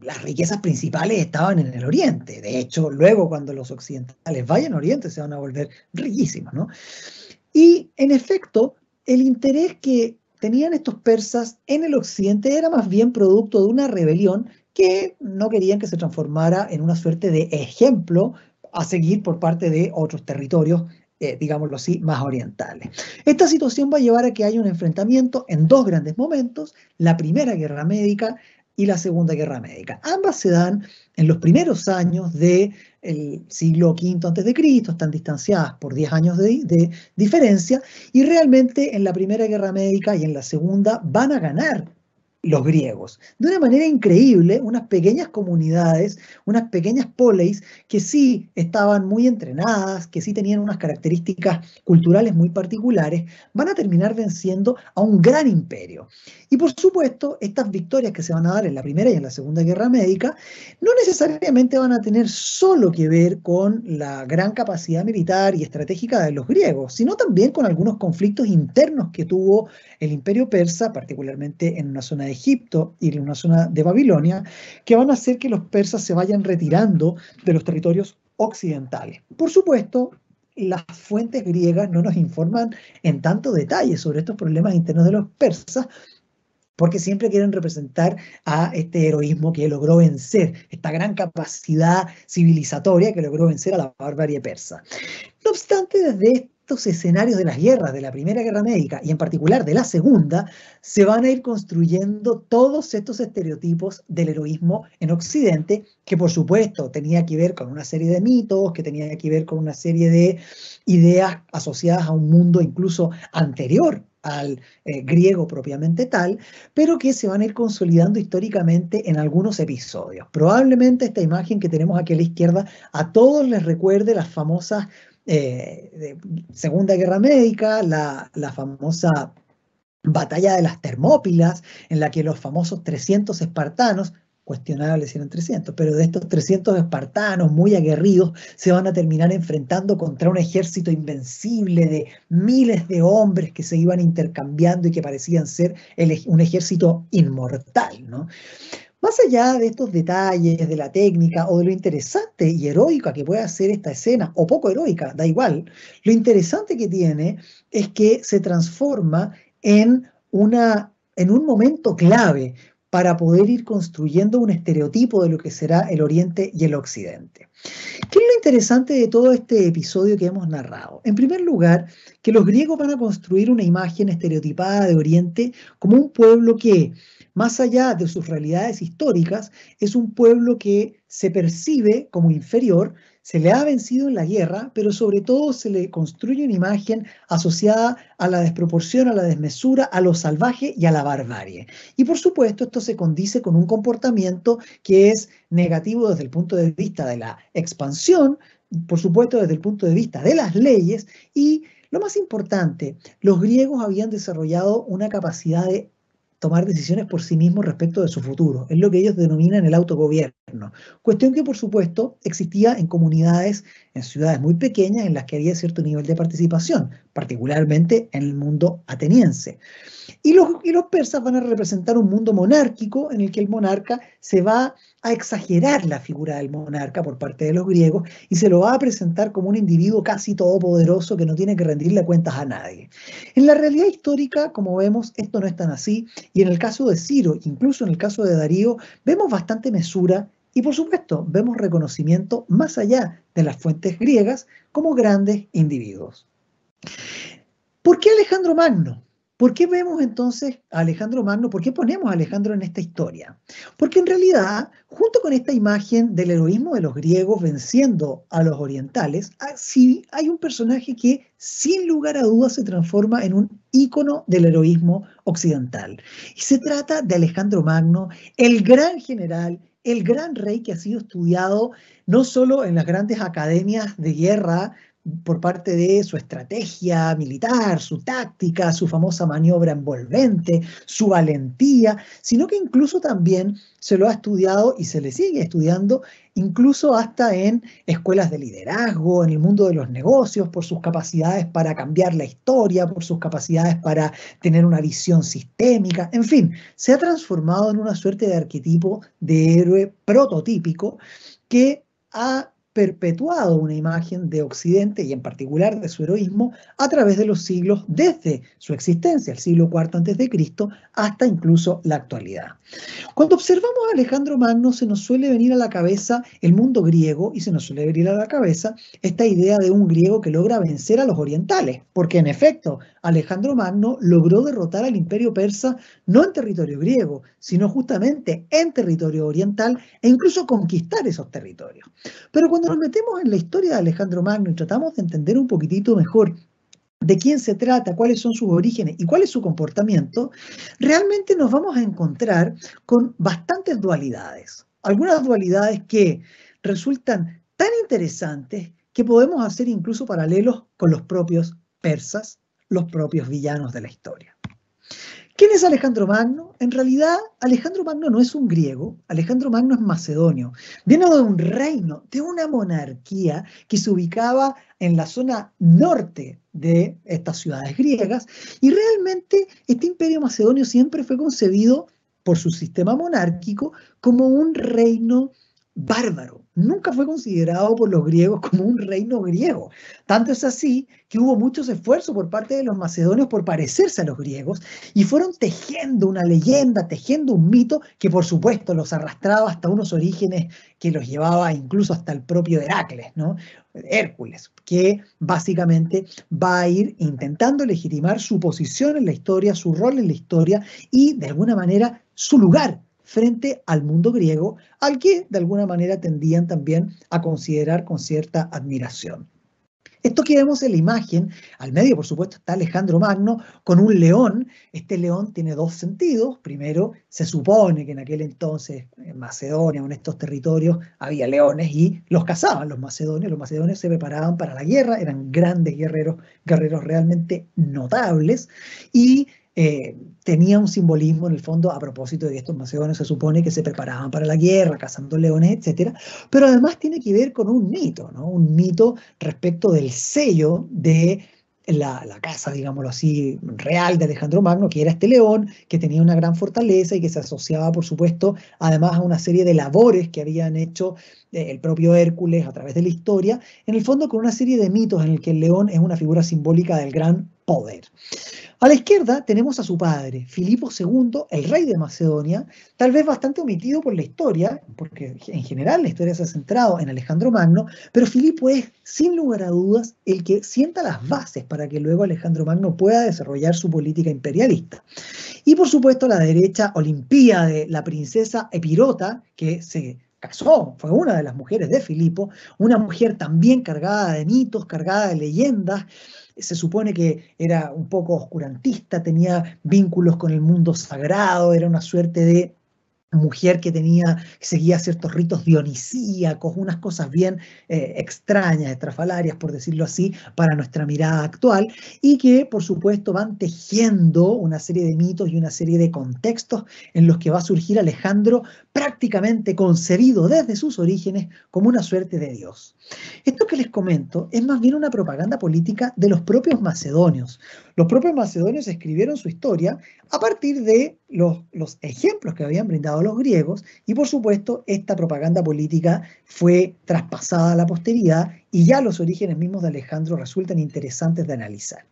las riquezas principales estaban en el oriente. De hecho, luego cuando los occidentales vayan al oriente se van a volver riquísimos. ¿no? Y en efecto, el interés que tenían estos persas en el occidente era más bien producto de una rebelión que no querían que se transformara en una suerte de ejemplo a seguir por parte de otros territorios eh, digámoslo así, más orientales. Esta situación va a llevar a que haya un enfrentamiento en dos grandes momentos, la Primera Guerra Médica y la Segunda Guerra Médica. Ambas se dan en los primeros años del siglo V a.C., están distanciadas por 10 años de, de diferencia, y realmente en la Primera Guerra Médica y en la Segunda van a ganar los griegos. De una manera increíble, unas pequeñas comunidades, unas pequeñas poleis que sí estaban muy entrenadas, que sí tenían unas características culturales muy particulares, van a terminar venciendo a un gran imperio. Y por supuesto, estas victorias que se van a dar en la Primera y en la Segunda Guerra Médica no necesariamente van a tener solo que ver con la gran capacidad militar y estratégica de los griegos, sino también con algunos conflictos internos que tuvo el imperio persa, particularmente en una zona de Egipto y en una zona de Babilonia, que van a hacer que los persas se vayan retirando de los territorios occidentales. Por supuesto, las fuentes griegas no nos informan en tanto detalle sobre estos problemas internos de los persas, porque siempre quieren representar a este heroísmo que logró vencer, esta gran capacidad civilizatoria que logró vencer a la barbarie persa. No obstante, desde estos escenarios de las guerras, de la Primera Guerra Médica y en particular de la Segunda, se van a ir construyendo todos estos estereotipos del heroísmo en Occidente, que por supuesto tenía que ver con una serie de mitos, que tenía que ver con una serie de ideas asociadas a un mundo incluso anterior al eh, griego propiamente tal, pero que se van a ir consolidando históricamente en algunos episodios. Probablemente esta imagen que tenemos aquí a la izquierda a todos les recuerde las famosas eh, de Segunda Guerra Médica, la, famosa batalla de las Termópilas, en la que los famosos 300 espartanos, cuestionable si eran 300, pero de estos 300 espartanos muy aguerridos se van a terminar enfrentando contra un ejército invencible de miles de hombres que se iban intercambiando y que parecían ser un ejército inmortal, ¿no? Más allá de estos detalles, de la técnica o de lo interesante y heroica que puede hacer esta escena, o poco heroica, da igual, lo interesante que tiene es que se transforma en, una, en un momento clave para poder ir construyendo un estereotipo de lo que será el Oriente y el Occidente. ¿Qué es lo interesante de todo este episodio que hemos narrado? En primer lugar, que los griegos van a construir una imagen estereotipada de Oriente como un pueblo que más allá de sus realidades históricas, es un pueblo que se percibe como inferior, se le ha vencido en la guerra, pero sobre todo se le construye una imagen asociada a la desproporción, a la desmesura, a lo salvaje y a la barbarie. Y por supuesto esto se condice con un comportamiento que es negativo desde el punto de vista de la expansión, por supuesto desde el punto de vista de las leyes y lo más importante, los griegos habían desarrollado una capacidad de tomar decisiones por sí mismos respecto de su futuro. Es lo que ellos denominan el autogobierno. Cuestión que, por supuesto, existía en comunidades, en ciudades muy pequeñas, en las que había cierto nivel de participación, particularmente en el mundo ateniense. Y los, y los persas van a representar un mundo monárquico en el que el monarca se va a exagerar la figura del monarca por parte de los griegos y se lo va a presentar como un individuo casi todopoderoso que no tiene que rendirle cuentas a nadie. En la realidad histórica, como vemos, esto no es tan así y en el caso de Ciro, incluso en el caso de Darío, vemos bastante mesura y por supuesto vemos reconocimiento más allá de las fuentes griegas como grandes individuos. ¿Por qué Alejandro Magno? ¿Por qué vemos entonces a Alejandro Magno? ¿Por qué ponemos a Alejandro en esta historia? Porque en realidad, junto con esta imagen del heroísmo de los griegos venciendo a los orientales, ah, sí hay un personaje que sin lugar a dudas se transforma en un ícono del heroísmo occidental. Y se trata de Alejandro Magno, el gran general, el gran rey que ha sido estudiado no solo en las grandes academias de guerra por parte de su estrategia militar, su táctica, su famosa maniobra envolvente, su valentía, sino que incluso también se lo ha estudiado y se le sigue estudiando, incluso hasta en escuelas de liderazgo, en el mundo de los negocios, por sus capacidades para cambiar la historia, por sus capacidades para tener una visión sistémica, en fin, se ha transformado en una suerte de arquetipo de héroe prototípico que ha perpetuado una imagen de Occidente y en particular de su heroísmo a través de los siglos desde su existencia, el siglo IV a.C., hasta incluso la actualidad. Cuando observamos a Alejandro Magno se nos suele venir a la cabeza el mundo griego y se nos suele venir a la cabeza esta idea de un griego que logra vencer a los orientales, porque en efecto Alejandro Magno logró derrotar al imperio persa no en territorio griego, sino justamente en territorio oriental e incluso conquistar esos territorios. Pero cuando nos metemos en la historia de Alejandro Magno y tratamos de entender un poquitito mejor de quién se trata, cuáles son sus orígenes y cuál es su comportamiento, realmente nos vamos a encontrar con bastantes dualidades. Algunas dualidades que resultan tan interesantes que podemos hacer incluso paralelos con los propios persas, los propios villanos de la historia. ¿Quién es Alejandro Magno? En realidad, Alejandro Magno no es un griego, Alejandro Magno es macedonio. Viene de un reino, de una monarquía que se ubicaba en la zona norte de estas ciudades griegas y realmente este imperio macedonio siempre fue concebido por su sistema monárquico como un reino bárbaro. Nunca fue considerado por los griegos como un reino griego. Tanto es así que hubo muchos esfuerzos por parte de los macedonios por parecerse a los griegos y fueron tejiendo una leyenda, tejiendo un mito que por supuesto los arrastraba hasta unos orígenes que los llevaba incluso hasta el propio Heracles, ¿no? Hércules, que básicamente va a ir intentando legitimar su posición en la historia, su rol en la historia y de alguna manera su lugar frente al mundo griego, al que de alguna manera tendían también a considerar con cierta admiración. Esto que vemos en la imagen, al medio por supuesto está Alejandro Magno con un león. Este león tiene dos sentidos. Primero, se supone que en aquel entonces en Macedonia o en estos territorios había leones y los cazaban los macedonios. Los macedonios se preparaban para la guerra, eran grandes guerreros, guerreros realmente notables y eh, tenía un simbolismo en el fondo a propósito de estos macedonios se supone que se preparaban para la guerra, cazando leones, etc. Pero además tiene que ver con un mito, ¿no? un mito respecto del sello de la, la, casa, digámoslo así, real de Alejandro Magno, que era este león, que tenía una gran fortaleza y que se asociaba, por supuesto, además a una serie de labores que habían hecho eh, el propio Hércules a través de la historia, en el fondo con una serie de mitos en el que el león es una figura simbólica del gran A la izquierda tenemos a su padre, Filipo II, el rey de Macedonia, tal vez bastante omitido por la historia, porque en general la historia se ha centrado en Alejandro Magno, pero Filipo es, sin lugar a dudas, el que sienta las bases para que luego Alejandro Magno pueda desarrollar su política imperialista. Y por supuesto la derecha olimpía de la princesa Epirota, que se casó, fue una de las mujeres de Filipo, una mujer también cargada de mitos, cargada de leyendas, se supone que era un poco oscurantista, tenía vínculos con el mundo sagrado, era una suerte de mujer que tenía, seguía ciertos ritos dionisíacos, unas cosas bien eh, extrañas, estrafalarias, por decirlo así, para nuestra mirada actual, y que por supuesto van tejiendo una serie de mitos y una serie de contextos en los que va a surgir Alejandro prácticamente concebido desde sus orígenes como una suerte de Dios. Esto que les comento es más bien una propaganda política de los propios macedonios. Los propios macedonios escribieron su historia a partir de los, los ejemplos que habían brindado los griegos y por supuesto esta propaganda política fue traspasada a la posteridad y ya los orígenes mismos de Alejandro resultan interesantes de analizar.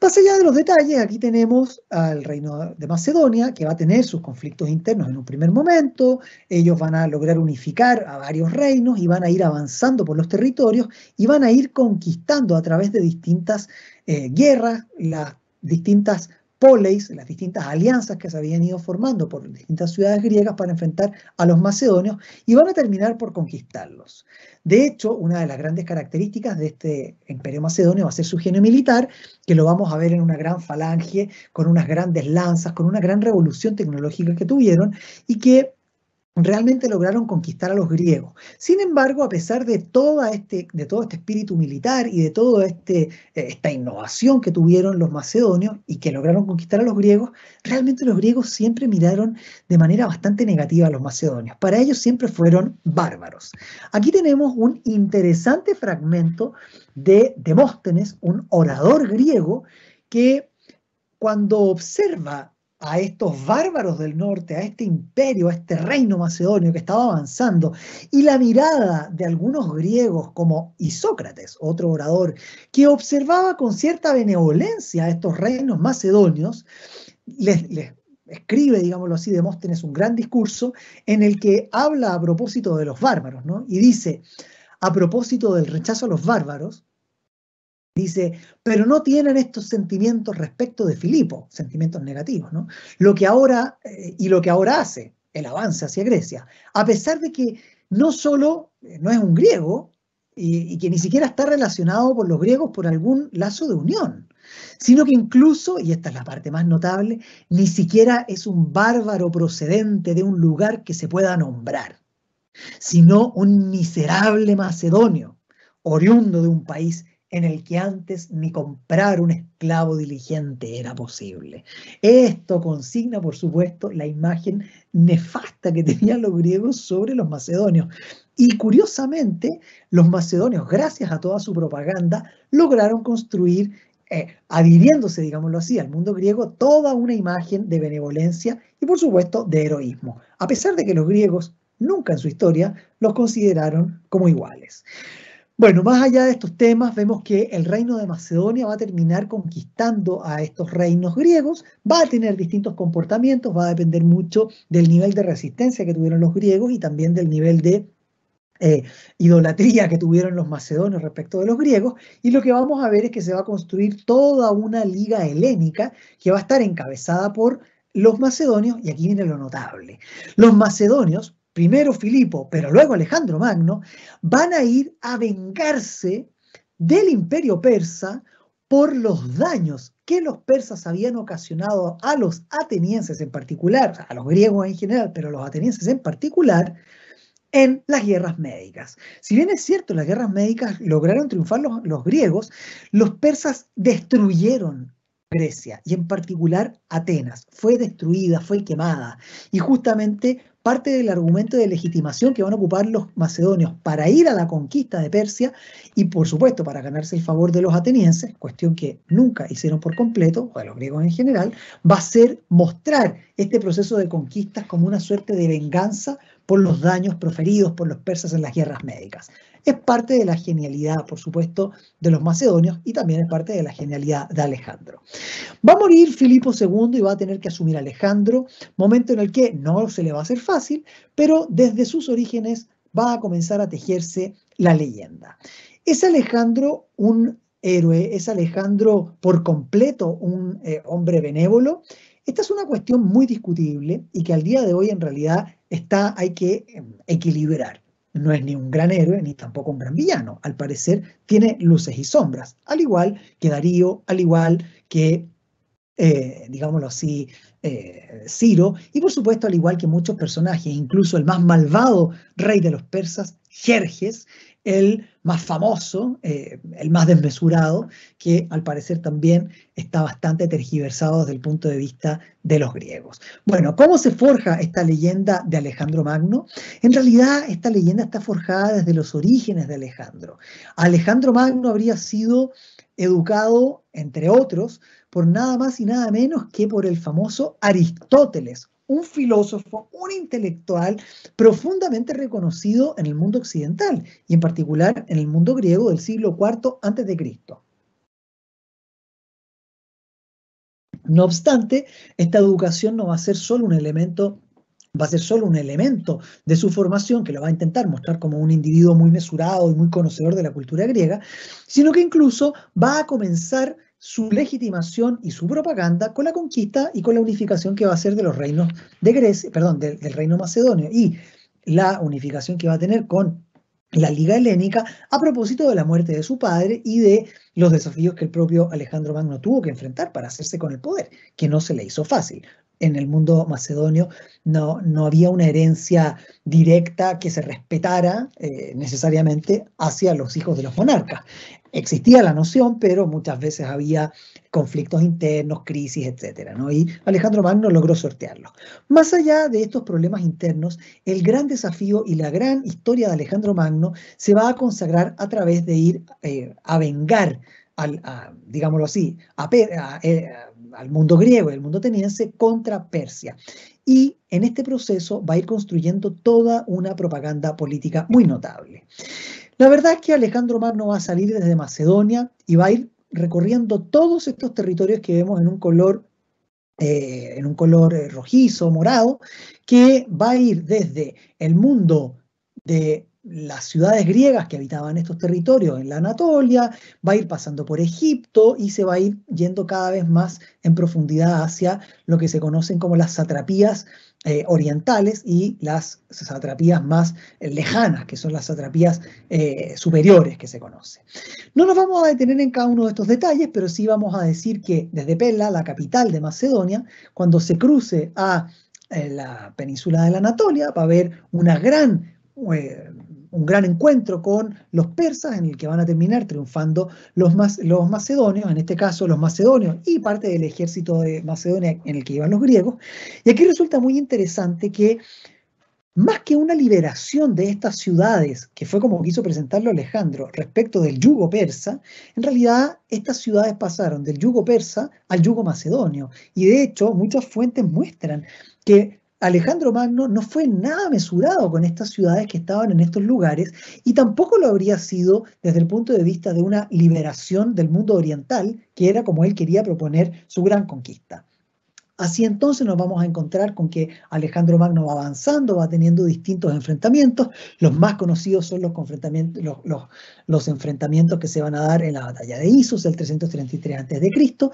Más allá de los detalles, aquí tenemos al reino de Macedonia, que va a tener sus conflictos internos en un primer momento, ellos van a lograr unificar a varios reinos y van a ir avanzando por los territorios y van a ir conquistando a través de distintas eh, guerras, las distintas poleis, las distintas alianzas que se habían ido formando por distintas ciudades griegas para enfrentar a los macedonios y van a terminar por conquistarlos. De hecho, una de las grandes características de este imperio macedonio va a ser su genio militar, que lo vamos a ver en una gran falange, con unas grandes lanzas, con una gran revolución tecnológica que tuvieron y que realmente lograron conquistar a los griegos. Sin embargo, a pesar de, este, de todo este espíritu militar y de toda este, eh, esta innovación que tuvieron los macedonios y que lograron conquistar a los griegos, realmente los griegos siempre miraron de manera bastante negativa a los macedonios. Para ellos siempre fueron bárbaros. Aquí tenemos un interesante fragmento de Demóstenes, un orador griego, que cuando observa a estos bárbaros del norte, a este imperio, a este reino macedonio que estaba avanzando, y la mirada de algunos griegos como Isócrates, otro orador, que observaba con cierta benevolencia a estos reinos macedonios, les, escribe, digámoslo así, Demóstenes un gran discurso en el que habla a propósito de los bárbaros, ¿no? Y dice, a propósito del rechazo a los bárbaros, Dice, pero no tienen estos sentimientos respecto de Filipo, sentimientos negativos, ¿no? Lo que ahora, eh, y lo que ahora hace, el avance hacia Grecia, a pesar de que no solo eh, no es un griego, y, que ni siquiera está relacionado por los griegos por algún lazo de unión, sino que incluso, y esta es la parte más notable, ni siquiera es un bárbaro procedente de un lugar que se pueda nombrar, sino un miserable macedonio, oriundo de un país en el que antes ni comprar un esclavo diligente era posible. Esto consigna, por supuesto, la imagen nefasta que tenían los griegos sobre los macedonios. Y curiosamente, los macedonios, gracias a toda su propaganda, lograron construir, eh, adhiriéndose, digámoslo así, al mundo griego, toda una imagen de benevolencia y, por supuesto, de heroísmo, a pesar de que los griegos nunca en su historia los consideraron como iguales. Bueno, más allá de estos temas, vemos que el reino de Macedonia va a terminar conquistando a estos reinos griegos, va a tener distintos comportamientos, va a depender mucho del nivel de resistencia que tuvieron los griegos y también del nivel de eh, idolatría que tuvieron los macedonios respecto de los griegos, y lo que vamos a ver es que se va a construir toda una liga helénica que va a estar encabezada por los macedonios, y aquí viene lo notable. Los macedonios primero Filipo, pero luego Alejandro Magno, van a ir a vengarse del imperio persa por los daños que los persas habían ocasionado a los atenienses en particular, a los griegos en general, pero a los atenienses en particular, en las guerras médicas. Si bien es cierto, las guerras médicas lograron triunfar los, los griegos, los persas destruyeron Grecia y en particular Atenas. Fue destruida, fue quemada. Y justamente parte del argumento de legitimación que van a ocupar los macedonios para ir a la conquista de Persia y por supuesto para ganarse el favor de los atenienses, cuestión que nunca hicieron por completo, o de los griegos en general, va a ser mostrar este proceso de conquistas como una suerte de venganza por los daños proferidos por los persas en las guerras médicas. Es parte de la genialidad, por supuesto, de los macedonios y también es parte de la genialidad de Alejandro. Va a morir Filipo II y va a tener que asumir Alejandro, momento en el que no se le va a hacer fácil, pero desde sus orígenes va a comenzar a tejerse la leyenda. ¿Es Alejandro un héroe? ¿Es Alejandro por completo un eh, hombre benévolo? Esta es una cuestión muy discutible y que al día de hoy en realidad está, hay que em, equilibrar. No es ni un gran héroe ni tampoco un gran villano. Al parecer tiene luces y sombras, al igual que Darío, al igual que, eh, digámoslo así, eh, Ciro, y por supuesto al igual que muchos personajes, incluso el más malvado rey de los persas, Jerjes, el más famoso, eh, el más desmesurado, que al parecer también está bastante tergiversado desde el punto de vista de los griegos. Bueno, ¿cómo se forja esta leyenda de Alejandro Magno? En realidad, esta leyenda está forjada desde los orígenes de Alejandro. Alejandro Magno habría sido educado, entre otros, por nada más y nada menos que por el famoso Aristóteles, un filósofo, un intelectual profundamente reconocido en el mundo occidental y en particular en el mundo griego del siglo IV a.C. No obstante, esta educación no va a ser solo un elemento va a ser solo un elemento de su formación que lo va a intentar mostrar como un individuo muy mesurado y muy conocedor de la cultura griega, sino que incluso va a comenzar su legitimación y su propaganda con la conquista y con la unificación que va a ser de los reinos de Grecia, perdón, del, reino macedonio y la unificación que va a tener con la Liga Helénica a propósito de la muerte de su padre y de los desafíos que el propio Alejandro Magno tuvo que enfrentar para hacerse con el poder, que no se le hizo fácil en el mundo macedonio no, no había una herencia directa que se respetara eh, necesariamente hacia los hijos de los monarcas. Existía la noción, pero muchas veces había conflictos internos, crisis, etc. ¿no? Y Alejandro Magno logró sortearlo. Más allá de estos problemas internos, el gran desafío y la gran historia de Alejandro Magno se va a consagrar a través de ir eh, a vengar al, digámoslo así, eh, al mundo griego y al mundo ateniense contra Persia. Y en este proceso va a ir construyendo toda una propaganda política muy notable. La verdad es que Alejandro Magno va a salir desde Macedonia y va a ir recorriendo todos estos territorios que vemos en un color, eh, en un color eh, rojizo, morado, que va a ir desde el mundo de las ciudades griegas que habitaban estos territorios en la Anatolia, va a ir pasando por Egipto y se va a ir yendo cada vez más en profundidad hacia lo que se conocen como las satrapías eh, orientales y las satrapías más eh, lejanas, que son las satrapías eh, superiores que se conocen. No nos vamos a detener en cada uno de estos detalles, pero sí vamos a decir que desde Pella, la capital de Macedonia, cuando se cruce a la península de la Anatolia, va a haber una gran un gran encuentro con los persas en el que van a terminar triunfando los, los macedonios, en este caso los macedonios y parte del ejército de Macedonia en el que iban los griegos. Y aquí resulta muy interesante que más que una liberación de estas ciudades, que fue como quiso presentarlo Alejandro, respecto del yugo persa, en realidad estas ciudades pasaron del yugo persa al yugo macedonio. Y de hecho, muchas fuentes muestran que Alejandro Magno no fue nada mesurado con estas ciudades que estaban en estos lugares y tampoco lo habría sido desde el punto de vista de una liberación del mundo oriental, que era como él quería proponer su gran conquista. Así entonces nos vamos a encontrar con que Alejandro Magno va avanzando, va teniendo distintos enfrentamientos. Los más conocidos son los, enfrentamientos, los, enfrentamientos que se van a dar en la batalla de Isos, el 333 a.C.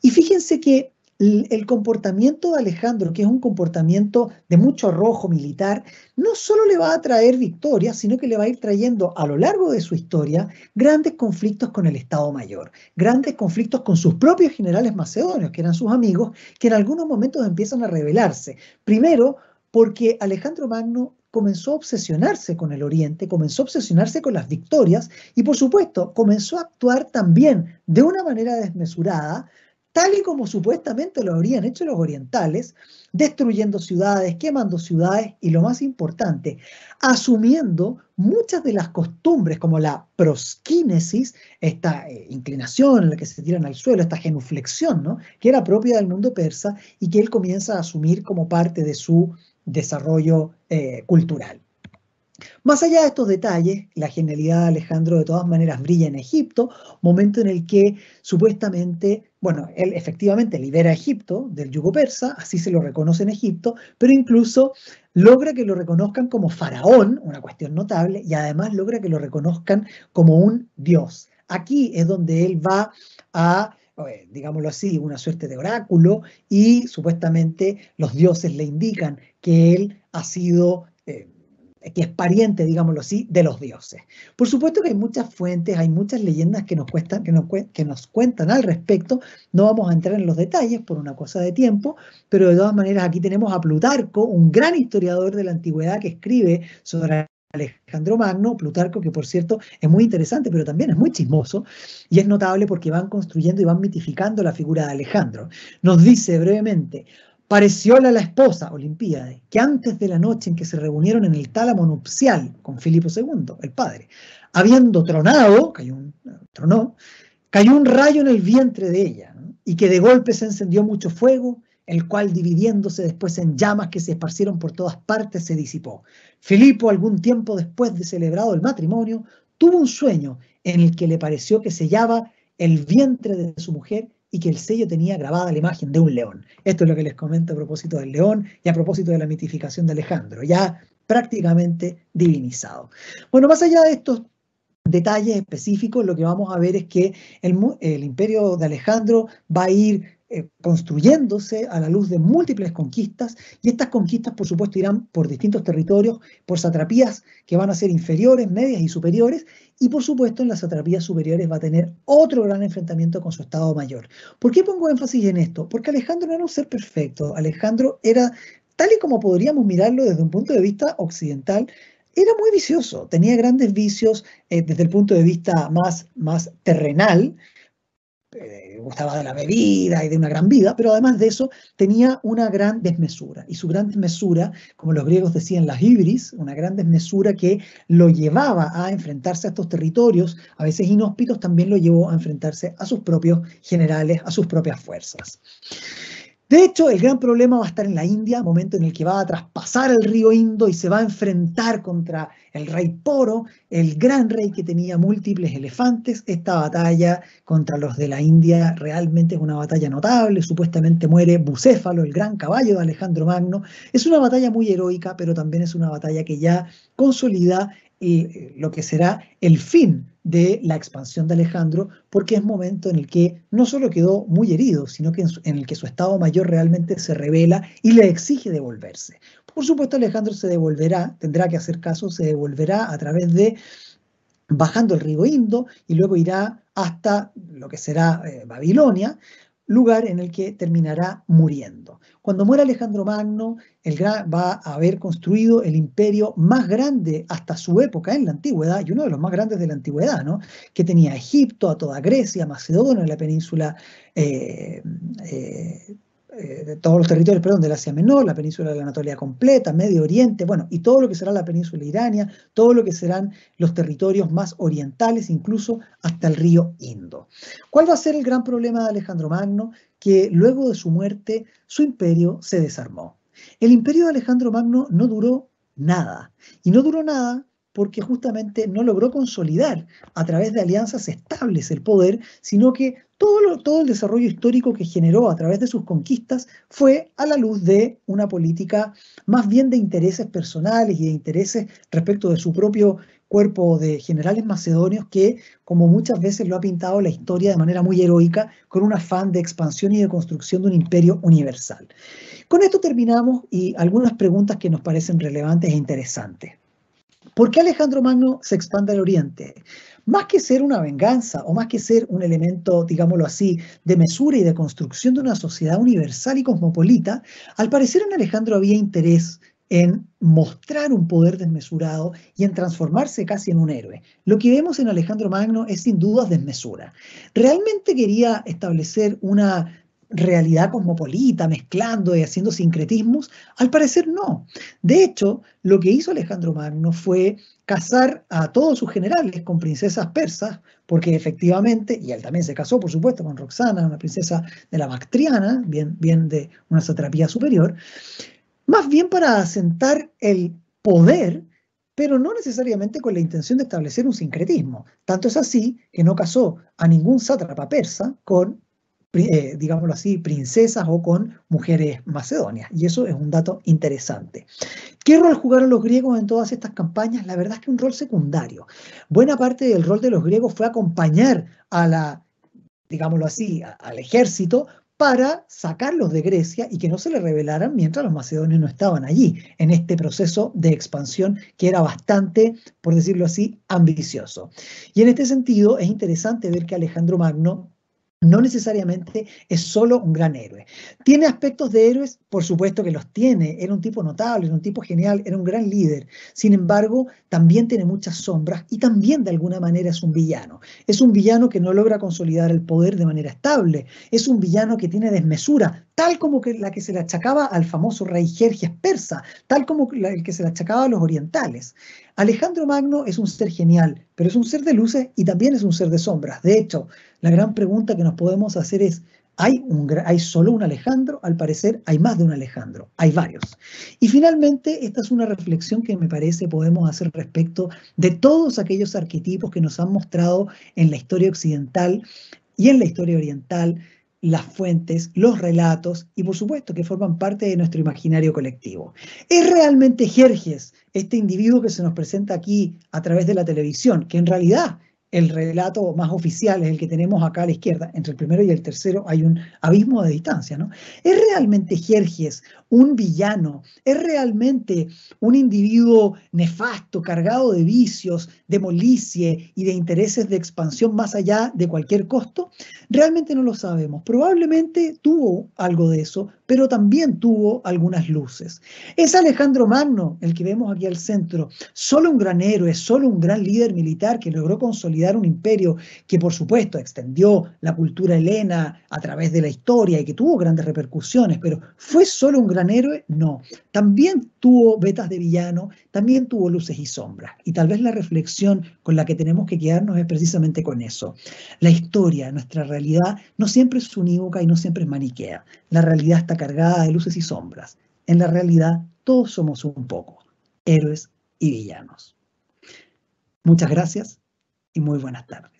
Y fíjense que el comportamiento de Alejandro, que es un comportamiento de mucho arrojo militar, no solo le va a traer victorias, sino que le va a ir trayendo a lo largo de su historia grandes conflictos con el Estado Mayor, grandes conflictos con sus propios generales macedonios, que eran sus amigos, que en algunos momentos empiezan a rebelarse. Primero, porque Alejandro Magno comenzó a obsesionarse con el Oriente, comenzó a obsesionarse con las victorias y por supuesto comenzó a actuar también de una manera desmesurada tal y como supuestamente lo habrían hecho los orientales, destruyendo ciudades, quemando ciudades y lo más importante, asumiendo muchas de las costumbres como la prosquínesis, esta eh, inclinación en la que se tiran al suelo, esta genuflexión, ¿no? que era propia del mundo persa y que él comienza a asumir como parte de su desarrollo eh, cultural. Más allá de estos detalles, la genialidad de Alejandro de todas maneras brilla en Egipto, momento en el que supuestamente, bueno, él efectivamente libera a Egipto del yugo persa, así se lo reconoce en Egipto, pero incluso logra que lo reconozcan como faraón, una cuestión notable, y además logra que lo reconozcan como un dios. Aquí es donde él va a eh, digámoslo así, una suerte de oráculo y supuestamente los dioses le indican que él ha sido que es pariente, digámoslo así, de los dioses. Por supuesto que hay muchas fuentes, hay muchas leyendas que nos, cuentan al respecto. No vamos a entrar en los detalles por una cosa de tiempo, pero de todas maneras aquí tenemos a Plutarco, un gran historiador de la antigüedad que escribe sobre Alejandro Magno, Plutarco, que por cierto es muy interesante, pero también es muy chismoso, y es notable porque van construyendo y van mitificando la figura de Alejandro. Nos dice brevemente, Parecióle a la esposa, Olimpíade, que antes de la noche en que se reunieron en el tálamo nupcial con Filipo II, el padre, habiendo tronado, cayó un, tronó, cayó un rayo en el vientre de ella, y que de golpe se encendió mucho fuego, el cual dividiéndose después en llamas que se esparcieron por todas partes, se disipó. Filipo, algún tiempo después de celebrado el matrimonio, tuvo un sueño en el que le pareció que sellaba el vientre de su mujer y que el sello tenía grabada la imagen de un león. Esto es lo que les comento a propósito del león y a propósito de la mitificación de Alejandro, ya prácticamente divinizado. Bueno, más allá de estos detalles específicos, lo que vamos a ver es que el, el imperio de Alejandro va a ir eh, construyéndose a la luz de múltiples conquistas y estas conquistas por supuesto irán por distintos territorios, por satrapías que van a ser inferiores, medias y superiores y por supuesto en las satrapías superiores va a tener otro gran enfrentamiento con su Estado Mayor. ¿Por qué pongo énfasis en esto? Porque Alejandro no era un ser perfecto, Alejandro era tal y como podríamos mirarlo desde un punto de vista occidental, era muy vicioso, tenía grandes vicios eh, desde el punto de vista más, más terrenal, eh, gustaba de la bebida y de una gran vida, pero además de eso tenía una gran desmesura. Y su gran desmesura, como los griegos decían, la hibris, una gran desmesura que lo llevaba a enfrentarse a estos territorios, a veces inhóspitos, también lo llevó a enfrentarse a sus propios generales, a sus propias fuerzas. De hecho, el gran problema va a estar en la India, momento en el que va a traspasar el río Indo y se va a enfrentar contra el rey Poro, el gran rey que tenía múltiples elefantes. Esta batalla contra los de la India realmente es una batalla notable. Supuestamente muere Bucéfalo, el gran caballo de Alejandro Magno. Es una batalla muy heroica, pero también es una batalla que ya consolida lo que será el fin de la expansión de Alejandro, porque es momento en el que no solo quedó muy herido, sino que en, el que su estado mayor realmente se revela y le exige devolverse. Por supuesto, Alejandro se devolverá, tendrá que hacer caso, se devolverá a través de bajando el río Indo y luego irá hasta lo que será eh, Babilonia, lugar en el que terminará muriendo. Cuando muere Alejandro Magno, gran, va a haber construido el imperio más grande hasta su época en la antigüedad, y uno de los más grandes de la antigüedad, ¿no? que tenía Egipto, a toda Grecia, Macedonia, la península eh, eh, eh, todos los territorios, perdón, del Asia Menor, la península de la Anatolia completa, Medio Oriente, bueno, y todo lo que será la península irania, todo lo que serán los territorios más orientales, incluso hasta el río Indo. ¿Cuál va a ser el gran problema de Alejandro Magno? Que luego de su muerte, su imperio se desarmó. El imperio de Alejandro Magno no duró nada, y no duró nada porque justamente no logró consolidar a través de alianzas estables el poder, sino que todo, el desarrollo histórico que generó a través de sus conquistas fue a la luz de una política más bien de intereses personales y de intereses respecto de su propio cuerpo de generales macedonios que, como muchas veces lo ha pintado la historia de manera muy heroica, con un afán de expansión y de construcción de un imperio universal. Con esto terminamos y algunas preguntas que nos parecen relevantes e interesantes. ¿Por qué Alejandro Magno se expande al oriente? Más que ser una venganza o más que ser un elemento, digámoslo así, de mesura y de construcción de una sociedad universal y cosmopolita, al parecer en Alejandro había interés en mostrar un poder desmesurado y en transformarse casi en un héroe. Lo que vemos en Alejandro Magno es sin dudas desmesura. Realmente quería establecer una realidad cosmopolita, mezclando y haciendo sincretismos? Al parecer no. De hecho, lo que hizo Alejandro Magno fue casar a todos sus generales con princesas persas, porque efectivamente, y él también se casó, por supuesto, con Roxana, una princesa de la Bactriana, bien, bien de una satrapía superior, más bien para asentar el poder pero no necesariamente con la intención de establecer un sincretismo. Tanto es así que no casó a ningún sátrapa persa con eh, digámoslo así, princesas o con mujeres macedonias. Y eso es un dato interesante. ¿Qué rol jugaron los griegos en todas estas campañas? La verdad es que un rol secundario. Buena parte del rol de los griegos fue acompañar a la, digámoslo así, al ejército para sacarlos de Grecia y que no se le rebelaran mientras los macedonios no estaban allí, en este proceso de expansión que era bastante, por decirlo así, ambicioso. Y en este sentido es interesante ver que Alejandro Magno no necesariamente es solo un gran héroe. ¿Tiene aspectos de héroes? Por supuesto que los tiene. Era un tipo notable, era un tipo genial, era un gran líder. Sin embargo, también tiene muchas sombras y también de alguna manera es un villano. Es un villano que no logra consolidar el poder de manera estable. Es un villano que tiene desmesura, tal como que la que se le achacaba al famoso rey Jerjes persa, tal como el que se le achacaba a los orientales. Alejandro Magno es un ser genial, pero es un ser de luces y también es un ser de sombras. De hecho, la gran pregunta que nos podemos hacer es, ¿hay, un, ¿hay solo un Alejandro? Al parecer hay más de un Alejandro, hay varios. Y finalmente, esta es una reflexión que me parece podemos hacer respecto de todos aquellos arquetipos que nos han mostrado en la historia occidental y en la historia oriental, las fuentes, los relatos y por supuesto que forman parte de nuestro imaginario colectivo. ¿Es realmente Jerjes, este individuo que se nos presenta aquí a través de la televisión, que en realidad el relato más oficial es el que tenemos acá a la izquierda, entre el primero y el tercero hay un abismo de distancia, ¿no? ¿Es realmente Jerjes un villano? ¿Es realmente un individuo nefasto, cargado de vicios, de molicie y de intereses de expansión más allá de cualquier costo? Realmente no lo sabemos. Probablemente tuvo algo de eso, pero también tuvo algunas luces. ¿Es Alejandro Magno, el que vemos aquí al centro, solo un gran héroe, solo un gran líder militar que logró consolidar un imperio que por supuesto extendió la cultura helena a través de la historia y que tuvo grandes repercusiones, pero ¿fue solo un gran héroe? No. También tuvo vetas de villano, también tuvo luces y sombras. Y tal vez la reflexión con la que tenemos que quedarnos es precisamente con eso. La historia, nuestra realidad, no siempre es unívoca y no siempre es maniquea. La realidad está cargada de luces y sombras. En la realidad, todos somos un poco, héroes y villanos. Muchas gracias y muy buenas tardes.